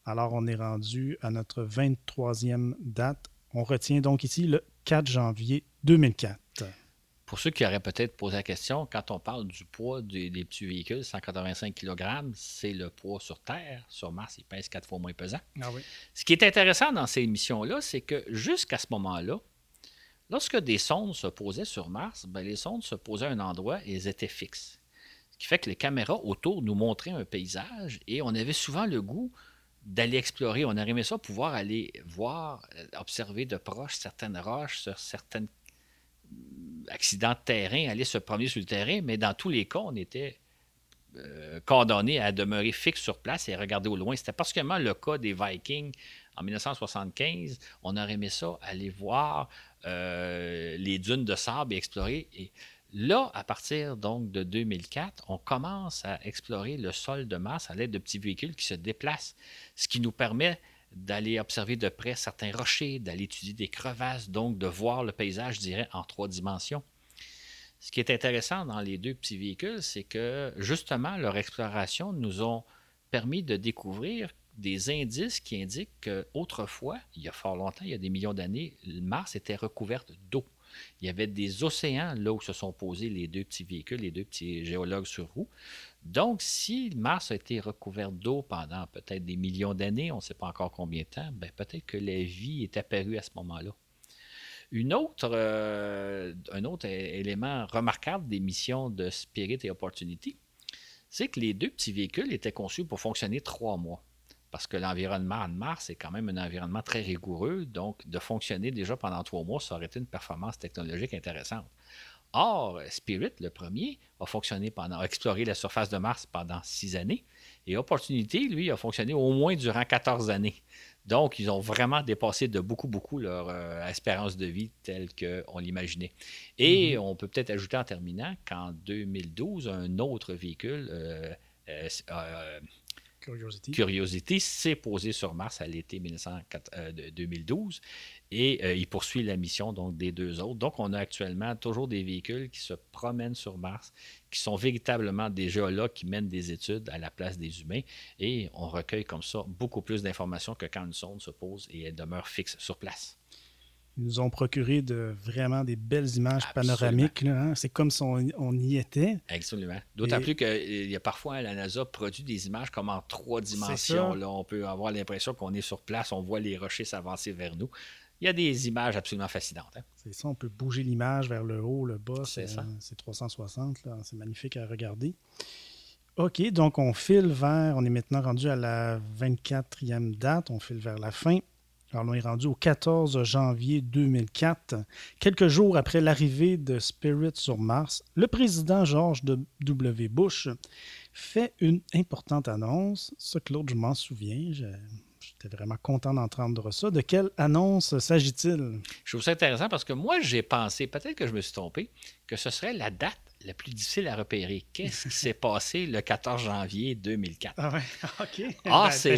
Alors, on est rendu à notre 23e date. On retient donc ici le 4 janvier 2004. Pour ceux qui auraient peut-être posé la question, quand on parle du poids des, petits véhicules, 185 kg, c'est le poids sur Terre. Sur Mars, il pèse quatre fois moins pesant. Ah ce qui est intéressant dans ces missions-là, c'est que jusqu'à ce moment-là, Lorsque des sondes se posaient sur Mars, ben, les sondes se posaient à un endroit et elles étaient fixes. Ce qui fait que les caméras autour nous montraient un paysage et on avait souvent le goût d'aller explorer. On aurait aimé ça pouvoir aller voir, euh, observer de proche certaines roches, sur certains accidents de terrain, aller se promener sur le terrain, mais dans tous les cas, on était euh, condamné à demeurer fixe sur place et à regarder au loin. C'était particulièrement le cas des Vikings en 1975. On aurait aimé ça, aller voir euh, les dunes de sable et explorer. Et là, à partir donc de 2004, on commence à explorer le sol de Mars à l'aide de petits véhicules qui se déplacent, ce qui nous permet d'aller observer de près certains rochers, d'aller étudier des crevasses, donc de voir le paysage, je en trois dimensions. Ce qui est intéressant dans les deux petits véhicules, c'est que justement, leur exploration nous ont permis de découvrir des indices qui indiquent qu'autrefois, il y a fort longtemps, il y a des millions d'années, Mars était recouverte d'eau. Il y avait des océans là où se sont posés les deux petits véhicules, les deux petits géologues sur roue. Donc, si Mars a été recouvert d'eau pendant peut-être des millions d'années, on ne sait pas encore combien de temps, ben, peut-être que la vie est apparue à ce moment-là. Euh, un autre élément remarquable des missions de Spirit et Opportunity, c'est que les deux petits véhicules étaient conçus pour fonctionner trois mois parce que l'environnement de Mars est quand même un environnement très rigoureux, donc de fonctionner déjà pendant trois mois, ça aurait été une performance technologique intéressante. Or, Spirit, le premier, a fonctionné pendant, a exploré la surface de Mars pendant six années, et Opportunity, lui, a fonctionné au moins durant 14 années. Donc, ils ont vraiment dépassé de beaucoup, beaucoup leur euh, espérance de vie telle qu'on l'imaginait. Et mm-hmm. on peut peut-être ajouter en terminant qu'en 2012, un autre véhicule, euh, euh, Curiosity. s'est posé sur Mars à l'été 2012 euh, et euh, il poursuit la mission des deux autres. Donc, on a actuellement toujours des véhicules qui se promènent sur Mars, qui sont véritablement des géologues qui mènent des études à la place des humains et on recueille comme ça beaucoup plus d'informations que quand une sonde se pose et elle demeure fixe sur place. Ils nous ont procuré de vraiment des belles images panoramiques. Hein. C'est comme si on, y était. Absolument. D'autant plus qu'il y a parfois, la NASA produit des images comme en trois dimensions. Là, on peut avoir l'impression qu'on est sur place, on voit les rochers s'avancer vers nous. Il y a des images absolument fascinantes. Hein. C'est ça, on peut bouger l'image vers le haut, le bas. C'est ça. C'est 360. C'est magnifique à regarder. OK, donc on file vers, on est maintenant rendu à la 24e date, on file vers la fin. Alors, on est rendu au 14 janvier 2004, quelques jours après l'arrivée de Spirit sur Mars. Le président George W. Bush fait une importante annonce. Ça, Claude, je m'en souviens. Es vraiment content d'entendre ça. De quelle annonce s'agit-il? Je trouve ça intéressant parce que moi, j'ai pensé, peut-être que je me suis trompé, que ce serait la date la plus difficile à repérer. Qu'est-ce qui [LAUGHS] s'est passé le 14 janvier 2004? Ah ouais, [LAUGHS] OK. Ah, Ben, c'est-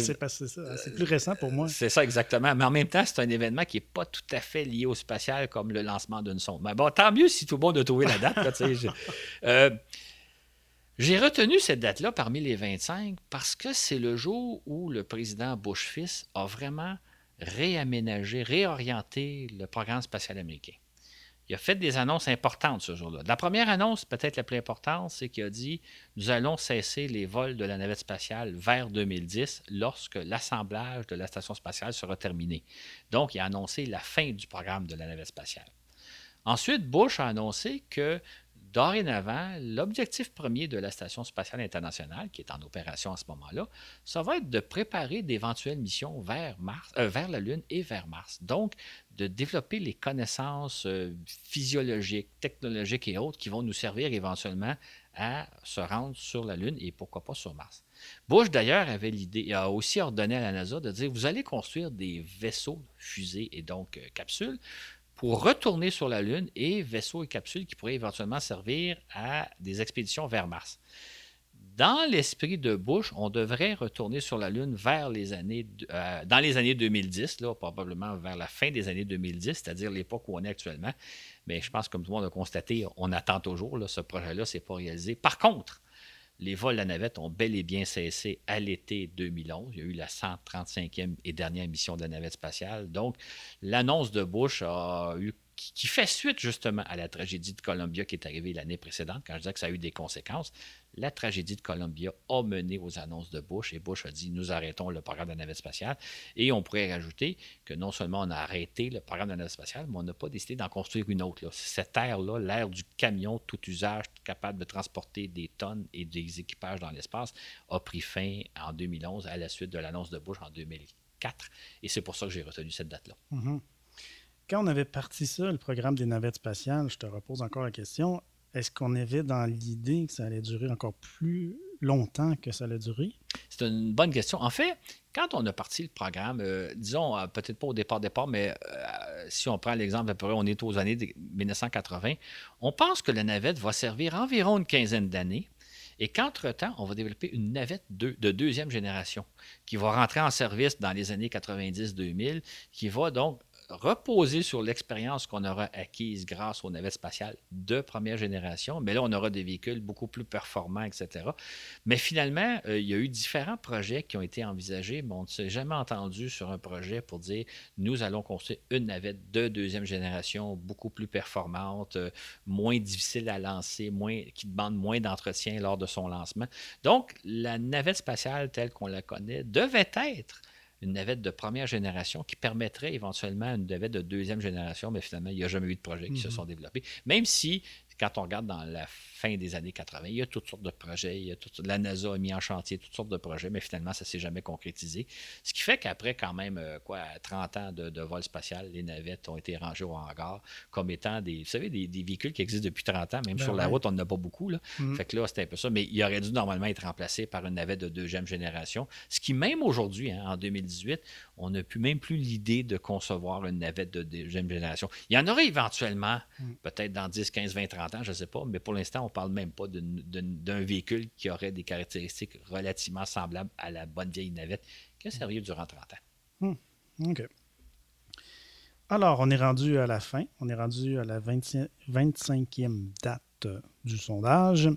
c'est plus récent pour moi. C'est ça exactement. Mais en même temps, c'est un événement qui n'est pas tout à fait lié au spatial comme le lancement d'une sonde. Mais bon, tant mieux si tout le monde a trouvé la date. euh, J'ai retenu cette date-là parmi les 25 parce que c'est le jour où le président Bush fils a vraiment réaménagé, réorienté le programme spatial américain. Il a fait des annonces importantes ce jour-là. La première annonce, peut-être la plus importante, c'est qu'il a dit nous allons cesser les vols de la navette spatiale vers 2010 lorsque l'assemblage de la station spatiale sera terminé. Donc, il a annoncé la fin du programme de la navette spatiale. Ensuite, Bush a annoncé que dorénavant, l'objectif premier de la Station spatiale internationale, qui est en opération à ce moment-là, ça va être de préparer d'éventuelles missions vers, Mars, euh, vers la Lune et vers Mars. Donc, de développer les connaissances euh, physiologiques, technologiques et autres qui vont nous servir éventuellement à se rendre sur la Lune et pourquoi pas sur Mars. Bush, d'ailleurs, avait l'idée, a aussi ordonné à la NASA de dire vous allez construire des vaisseaux, fusées et donc euh, capsules pour retourner sur la Lune et vaisseaux et capsules qui pourraient éventuellement servir à des expéditions vers Mars. Dans l'esprit de Bush, on devrait retourner sur la Lune vers les années, euh, dans les années 2010, là, probablement vers la fin des années 2010, c'est-à-dire l'époque où on est actuellement. Mais je pense, comme tout le monde a constaté, on attend toujours. Ce projet-là, ce n'est pas réalisé. Par contre, les vols de la navette ont bel et bien cessé à l'été 2011. Il y a eu la 135e et dernière mission de la navette spatiale. Donc, l'annonce de Bush a eu qui, fait suite justement à la tragédie de Columbia qui est arrivée l'année précédente, quand je disais que ça a eu des conséquences. La tragédie de Columbia a mené aux annonces de Bush et Bush a dit nous arrêtons le programme de navette spatiale. Et on pourrait rajouter que non seulement on a arrêté le programme de navette spatiale, mais on n'a pas décidé d'en construire une autre. Cette ère-là, l'ère du camion tout usage capable de transporter des tonnes et des équipages dans l'espace, a pris fin en 2011 à la suite de l'annonce de Bush en 2004. Et c'est pour ça que j'ai retenu cette date-là. Mhm. Quand on avait parti ça, le programme des navettes spatiales, je te repose encore la question, est-ce qu'on avait dans l'idée que ça allait durer encore plus longtemps que ça allait durer? C'est une bonne question. En fait, quand on a parti le programme, euh, disons, euh, peut-être pas au départ, départ, mais euh, si on prend l'exemple, à peu près, on est aux années de 1980, on pense que la navette va servir environ une quinzaine d'années et qu'entre-temps, on va développer une navette de, de, deuxième génération qui va rentrer en service dans les années 90-2000, qui va donc reposer sur l'expérience qu'on aura acquise grâce aux navettes spatiales de première génération. Mais là, on aura des véhicules beaucoup plus performants, etc. Mais finalement, euh, il y a eu différents projets qui ont été envisagés, mais on ne s'est jamais entendu sur un projet pour dire nous allons construire une navette de deuxième génération beaucoup plus performante, euh, moins difficile à lancer, qui demande moins d'entretien lors de son lancement. Donc, la navette spatiale telle qu'on la connaît devait être une navette de première génération qui permettrait éventuellement une navette de deuxième génération, mais finalement, il n'y a jamais eu de projets qui mm -hmm. se sont développés. Même si, quand on regarde dans la fin des années 80, il y a toutes sortes de projets, il y a toutes, la NASA a mis en chantier toutes sortes de projets, mais finalement, ça ne s'est jamais concrétisé. Ce qui fait qu'après, quand même, euh, quoi, 30 ans de, de, vol spatial, les navettes ont été rangées au hangar comme étant des, vous savez, des, des véhicules qui existent depuis 30 ans, même ben sur ouais. la route, on n'en a pas beaucoup. Là. Mm -hmm. Fait que là, c'était un peu ça, mais il aurait dû normalement être remplacé par une navette de deuxième génération, ce qui, même aujourd'hui, hein, en 2018, on n'a plus même plus l'idée de concevoir une navette de deuxième génération. Il y en aurait éventuellement, mm. peut-être dans 10, 15, 20, 30 ans, je ne sais pas, mais pour l'instant, on parle même pas d'un véhicule qui aurait des caractéristiques relativement semblables à la bonne vieille navette qui a servi durant 30 ans. Mm. OK. Alors, on est rendu à la fin. On est rendu à la 20, 25e date euh, du sondage.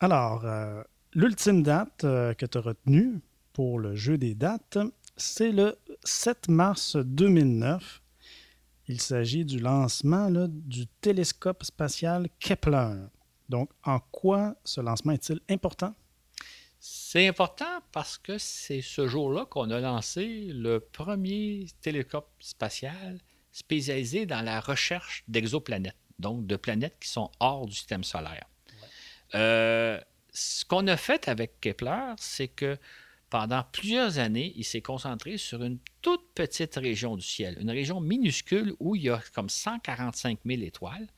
Alors, euh, l'ultime date euh, que tu as retenue pour le jeu des dates, c'est le 7 mars 2009. Il s'agit du lancement là, du télescope spatial Kepler. Donc, en quoi ce lancement est-il important? C'est important parce que c'est ce jour-là qu'on a lancé le premier télescope spatial spécialisé dans la recherche d'exoplanètes, donc de planètes qui sont hors du système solaire. Ouais. Euh, ce qu'on a fait avec Kepler, c'est que pendant plusieurs années, il s'est concentré sur une toute petite région du ciel, une région minuscule où il y a comme 145 000 étoiles.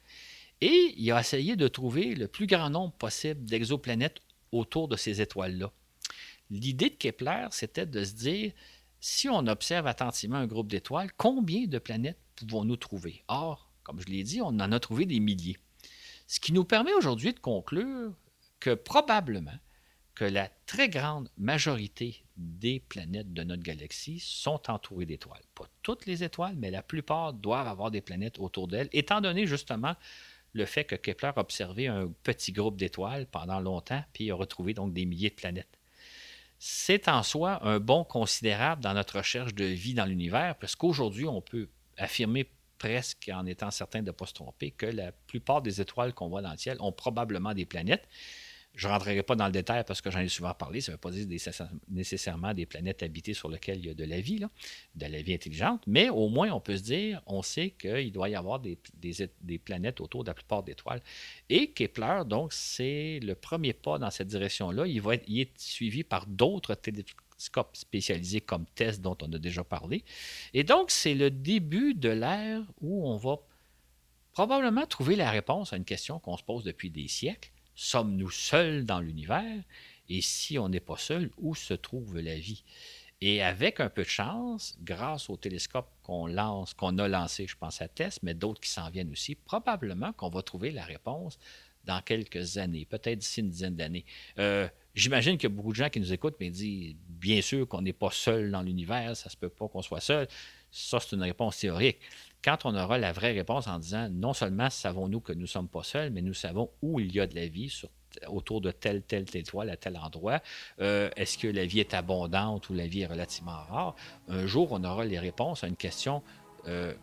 Et il a essayé de trouver le plus grand nombre possible d'exoplanètes autour de ces étoiles-là. L'idée de Kepler, c'était de se dire, si on observe attentivement un groupe d'étoiles, combien de planètes pouvons-nous trouver? Or, comme je l'ai dit, on en a trouvé des milliers. Ce qui nous permet aujourd'hui de conclure que probablement que la très grande majorité des planètes de notre galaxie sont entourées d'étoiles. Pas toutes les étoiles, mais la plupart doivent avoir des planètes autour d'elles, étant donné justement le fait que Kepler a observé un petit groupe d'étoiles pendant longtemps, puis a retrouvé donc des milliers de planètes. C'est en soi un bond considérable dans notre recherche de vie dans l'univers, parce qu'aujourd'hui, on peut affirmer presque en étant certain de ne pas se tromper que la plupart des étoiles qu'on voit dans le ciel ont probablement des planètes. Je ne rentrerai pas dans le détail parce que j'en ai souvent parlé. Ça ne veut pas dire nécessairement des planètes habitées sur lesquelles il y a de la vie, de la vie intelligente, mais au moins on peut se dire, on sait qu'il doit y avoir des, planètes autour de la plupart des étoiles. Et Kepler, donc, c'est le premier pas dans cette direction-là. Il il est suivi par d'autres télescopes spécialisés comme TESS dont on a déjà parlé. Et donc, c'est le début de l'ère où on va probablement trouver la réponse à une question qu'on se pose depuis des siècles Sommes-nous seuls dans l'univers? Et si on n'est pas seul, où se trouve la vie? Et avec un peu de chance, grâce au télescope qu'on lance, qu'on a lancé, je pense à TESS, mais d'autres qui s'en viennent aussi, probablement qu'on va trouver la réponse dans quelques années, peut-être d'ici une dizaine d'années. Euh, j'imagine qu'il y a beaucoup de gens qui nous écoutent, mais disent bien sûr qu'on n'est pas seul dans l'univers, ça se peut pas qu'on soit seul. Ça, c'est une réponse théorique quand on aura la vraie réponse en disant non seulement savons-nous que nous ne sommes pas seuls, mais nous savons où il y a de la vie autour de telle, telle, étoile à tel endroit. Euh, est-ce que la vie est abondante ou la vie est relativement rare? Un jour, on aura les réponses à une question euh,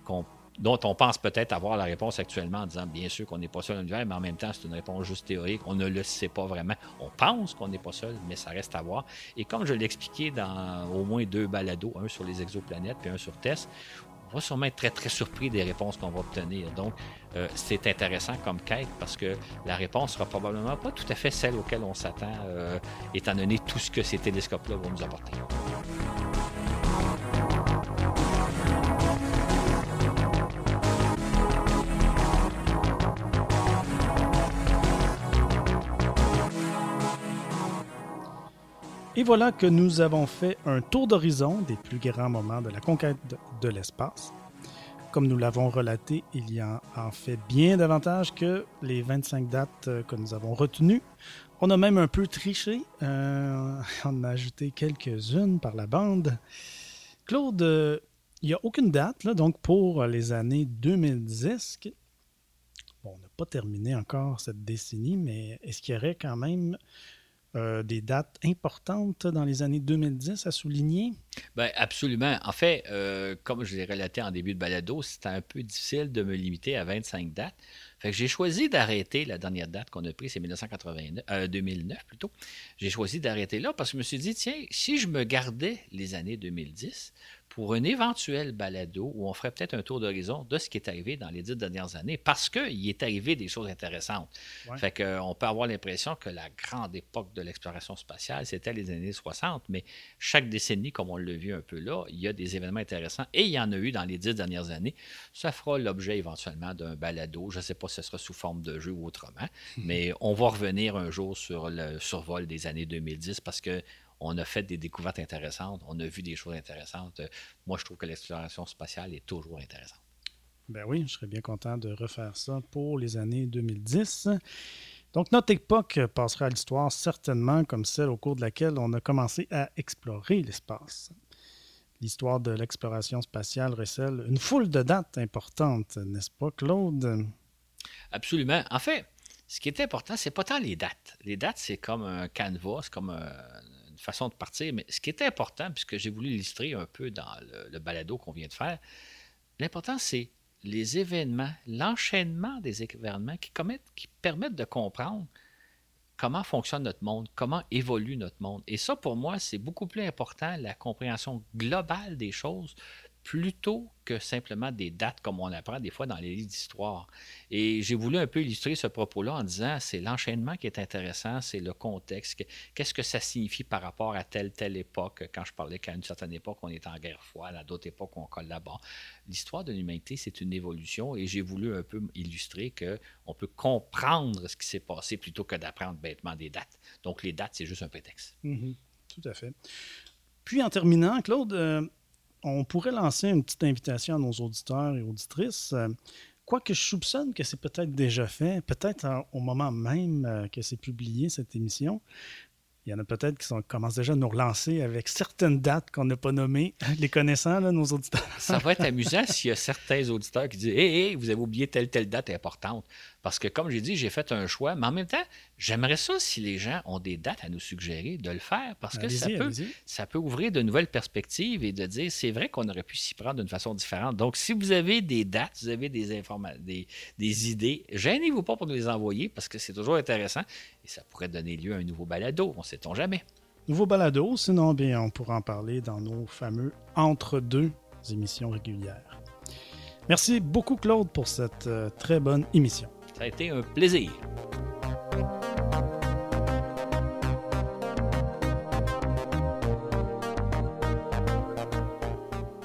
dont on pense peut-être avoir la réponse actuellement en disant bien sûr qu'on n'est pas seul dans l'univers, mais en même temps, c'est une réponse juste théorique. On ne le sait pas vraiment. On pense qu'on n'est pas seul, mais ça reste à voir. Et comme je l'ai expliqué dans au moins deux balados, un sur les exoplanètes puis un sur TESS, on va sûrement être très, très surpris des réponses qu'on va obtenir. Donc, euh, c'est intéressant comme quête parce que la réponse sera probablement pas tout à fait celle auquel on s'attend, euh, étant donné tout ce que ces télescopes-là vont nous apporter. Et voilà que nous avons fait un tour d'horizon des plus grands moments de la conquête de l'espace. Comme nous l'avons relaté, il y a en fait bien davantage que les 25 dates euh, que nous avons retenues. On a même un peu triché. Euh, [LAUGHS] on a ajouté quelques-unes par la bande. Claude, il n'y a aucune date là, donc pour les années 2010. Bon, on n'a pas terminé encore cette décennie, mais est-ce qu'il y aurait quand même euh, des dates importantes dans les années 2010 à souligner? Bien, absolument. En fait, euh, comme je l'ai relaté en début de balado, c'était un peu difficile de me limiter à 25 dates. Fait que j'ai choisi d'arrêter la dernière date qu'on a prise, c'est 1989, 2009 euh, plutôt. J'ai choisi d'arrêter là parce que je me suis dit, tiens, si je me gardais les années 2010, pour un éventuel balado où on ferait peut-être un tour d'horizon de ce qui est arrivé dans les dix dernières années, parce qu'il est arrivé des choses intéressantes. Fait qu'on peut avoir l'impression que la grande époque de l'exploration spatiale, c'était les années 60, mais chaque décennie, comme on l'a vu un peu là, il y a des événements intéressants et il y en a eu dans les dix dernières années. Ça fera l'objet éventuellement d'un balado. Je ne sais pas si ce sera sous forme de jeu ou autrement, mais on va revenir un jour sur le survol des années 2010 parce que on a fait des découvertes intéressantes, on a vu des choses intéressantes. Moi, je trouve que l'exploration spatiale est toujours intéressante. Ben oui, je serais bien content de refaire ça pour les années 2010. Donc, notre époque passera à l'histoire certainement comme celle au cours de laquelle on a commencé à explorer l'espace. L'histoire de l'exploration spatiale recèle une foule de dates importantes, n'est-ce pas, Claude? Absolument. En fait, ce qui est important, c'est pas tant les dates. Les dates, c'est comme un canevas, c'est comme un, façon de partir, mais ce qui est important, puisque j'ai voulu l'illustrer un peu dans le, balado qu'on vient de faire, l'important, c'est les événements, l'enchaînement des événements qui, qui permettent de comprendre comment fonctionne notre monde, comment évolue notre monde. Et ça, pour moi, c'est beaucoup plus important, la compréhension globale des choses, plutôt que simplement des dates comme on apprend des fois dans les livres d'histoire. Et j'ai voulu un peu illustrer ce propos-là en disant c'est l'enchaînement qui est intéressant, c'est le contexte. Qu'est-ce que ça signifie par rapport à telle, telle époque? Quand je parlais qu'à une certaine époque, on est en guerre froide, à d'autres époques, on collabore. L'histoire de l'humanité, c'est une évolution et j'ai voulu un peu illustrer qu'on peut comprendre ce qui s'est passé plutôt que d'apprendre bêtement des dates. Donc, les dates, c'est juste un prétexte. Mm-hmm. Tout à fait. Puis en terminant, Claude, euh, on pourrait lancer une petite invitation à nos auditeurs et auditrices. Euh, quoique je soupçonne que c'est peut-être déjà fait, peut-être au moment même euh, que c'est publié cette émission, il y en a peut-être qui sont, commencent déjà à nous relancer avec certaines dates qu'on n'a pas nommées, [LAUGHS] les connaissants, là, nos auditeurs. Ça va être [LAUGHS] amusant s'il y a certains auditeurs qui disent Hé, hey, vous avez oublié telle, telle date importante. Parce que, comme j'ai dit, j'ai fait un choix, mais en même temps, j'aimerais ça, si les gens ont des dates à nous suggérer, de le faire, parce que ça peut, ça peut ouvrir de nouvelles perspectives et de dire, c'est vrai qu'on aurait pu s'y prendre d'une façon différente. Donc, si vous avez des dates, vous avez des, informations, des, des idées, gênez-vous pas pour nous les envoyer, parce que c'est toujours intéressant et ça pourrait donner lieu à un nouveau balado, on ne sait-on jamais. Nouveau balado, sinon, bien, on pourra en parler dans nos fameux entre-deux émissions régulières. Merci beaucoup, Claude, pour cette euh, très bonne émission. Ça a été un plaisir.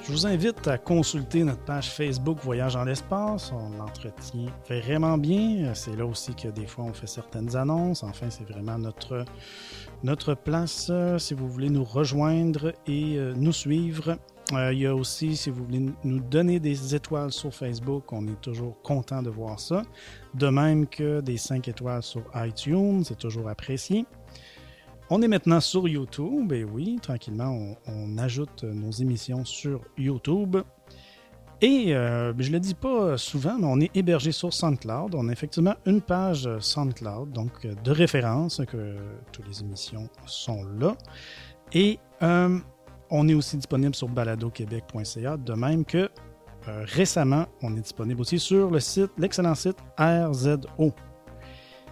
Je vous invite à consulter notre page Facebook Voyage en l'espace. On l'entretient vraiment bien. C'est là aussi que des fois on fait certaines annonces. Enfin, c'est vraiment notre, notre place euh, si vous voulez nous rejoindre et euh, nous suivre. Euh, il y a aussi, si vous voulez nous donner des étoiles sur Facebook, on est toujours content de voir ça. De même que des 5 étoiles sur iTunes, c'est toujours apprécié. On est maintenant sur YouTube, et oui, tranquillement, on, ajoute nos émissions sur YouTube. Et euh, je ne le dis pas souvent, mais on est hébergé sur SoundCloud. On a effectivement une page SoundCloud, donc de référence, que toutes les émissions sont là. Et euh, on est aussi disponible sur baladoquebec.ca, de même que euh, récemment, on est disponible aussi sur le site, l'excellent site RZO.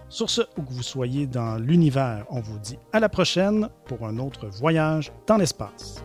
Sur ce, où que vous soyez dans l'univers, on vous dit à la prochaine pour un autre voyage dans l'espace.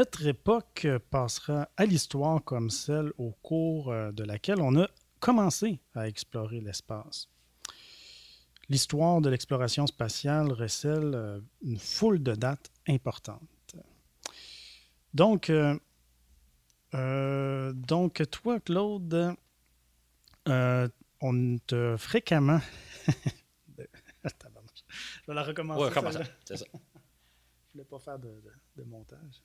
Notre époque passera à l'histoire comme celle au cours euh, de laquelle on a commencé à explorer l'espace. L'histoire de l'exploration spatiale recèle euh, une foule de dates importantes. Donc, euh, donc toi, Claude, on te fréquemment. [LAUGHS] Je vais la recommencer. Ouais, ça. [LAUGHS] Je voulais pas faire de montage.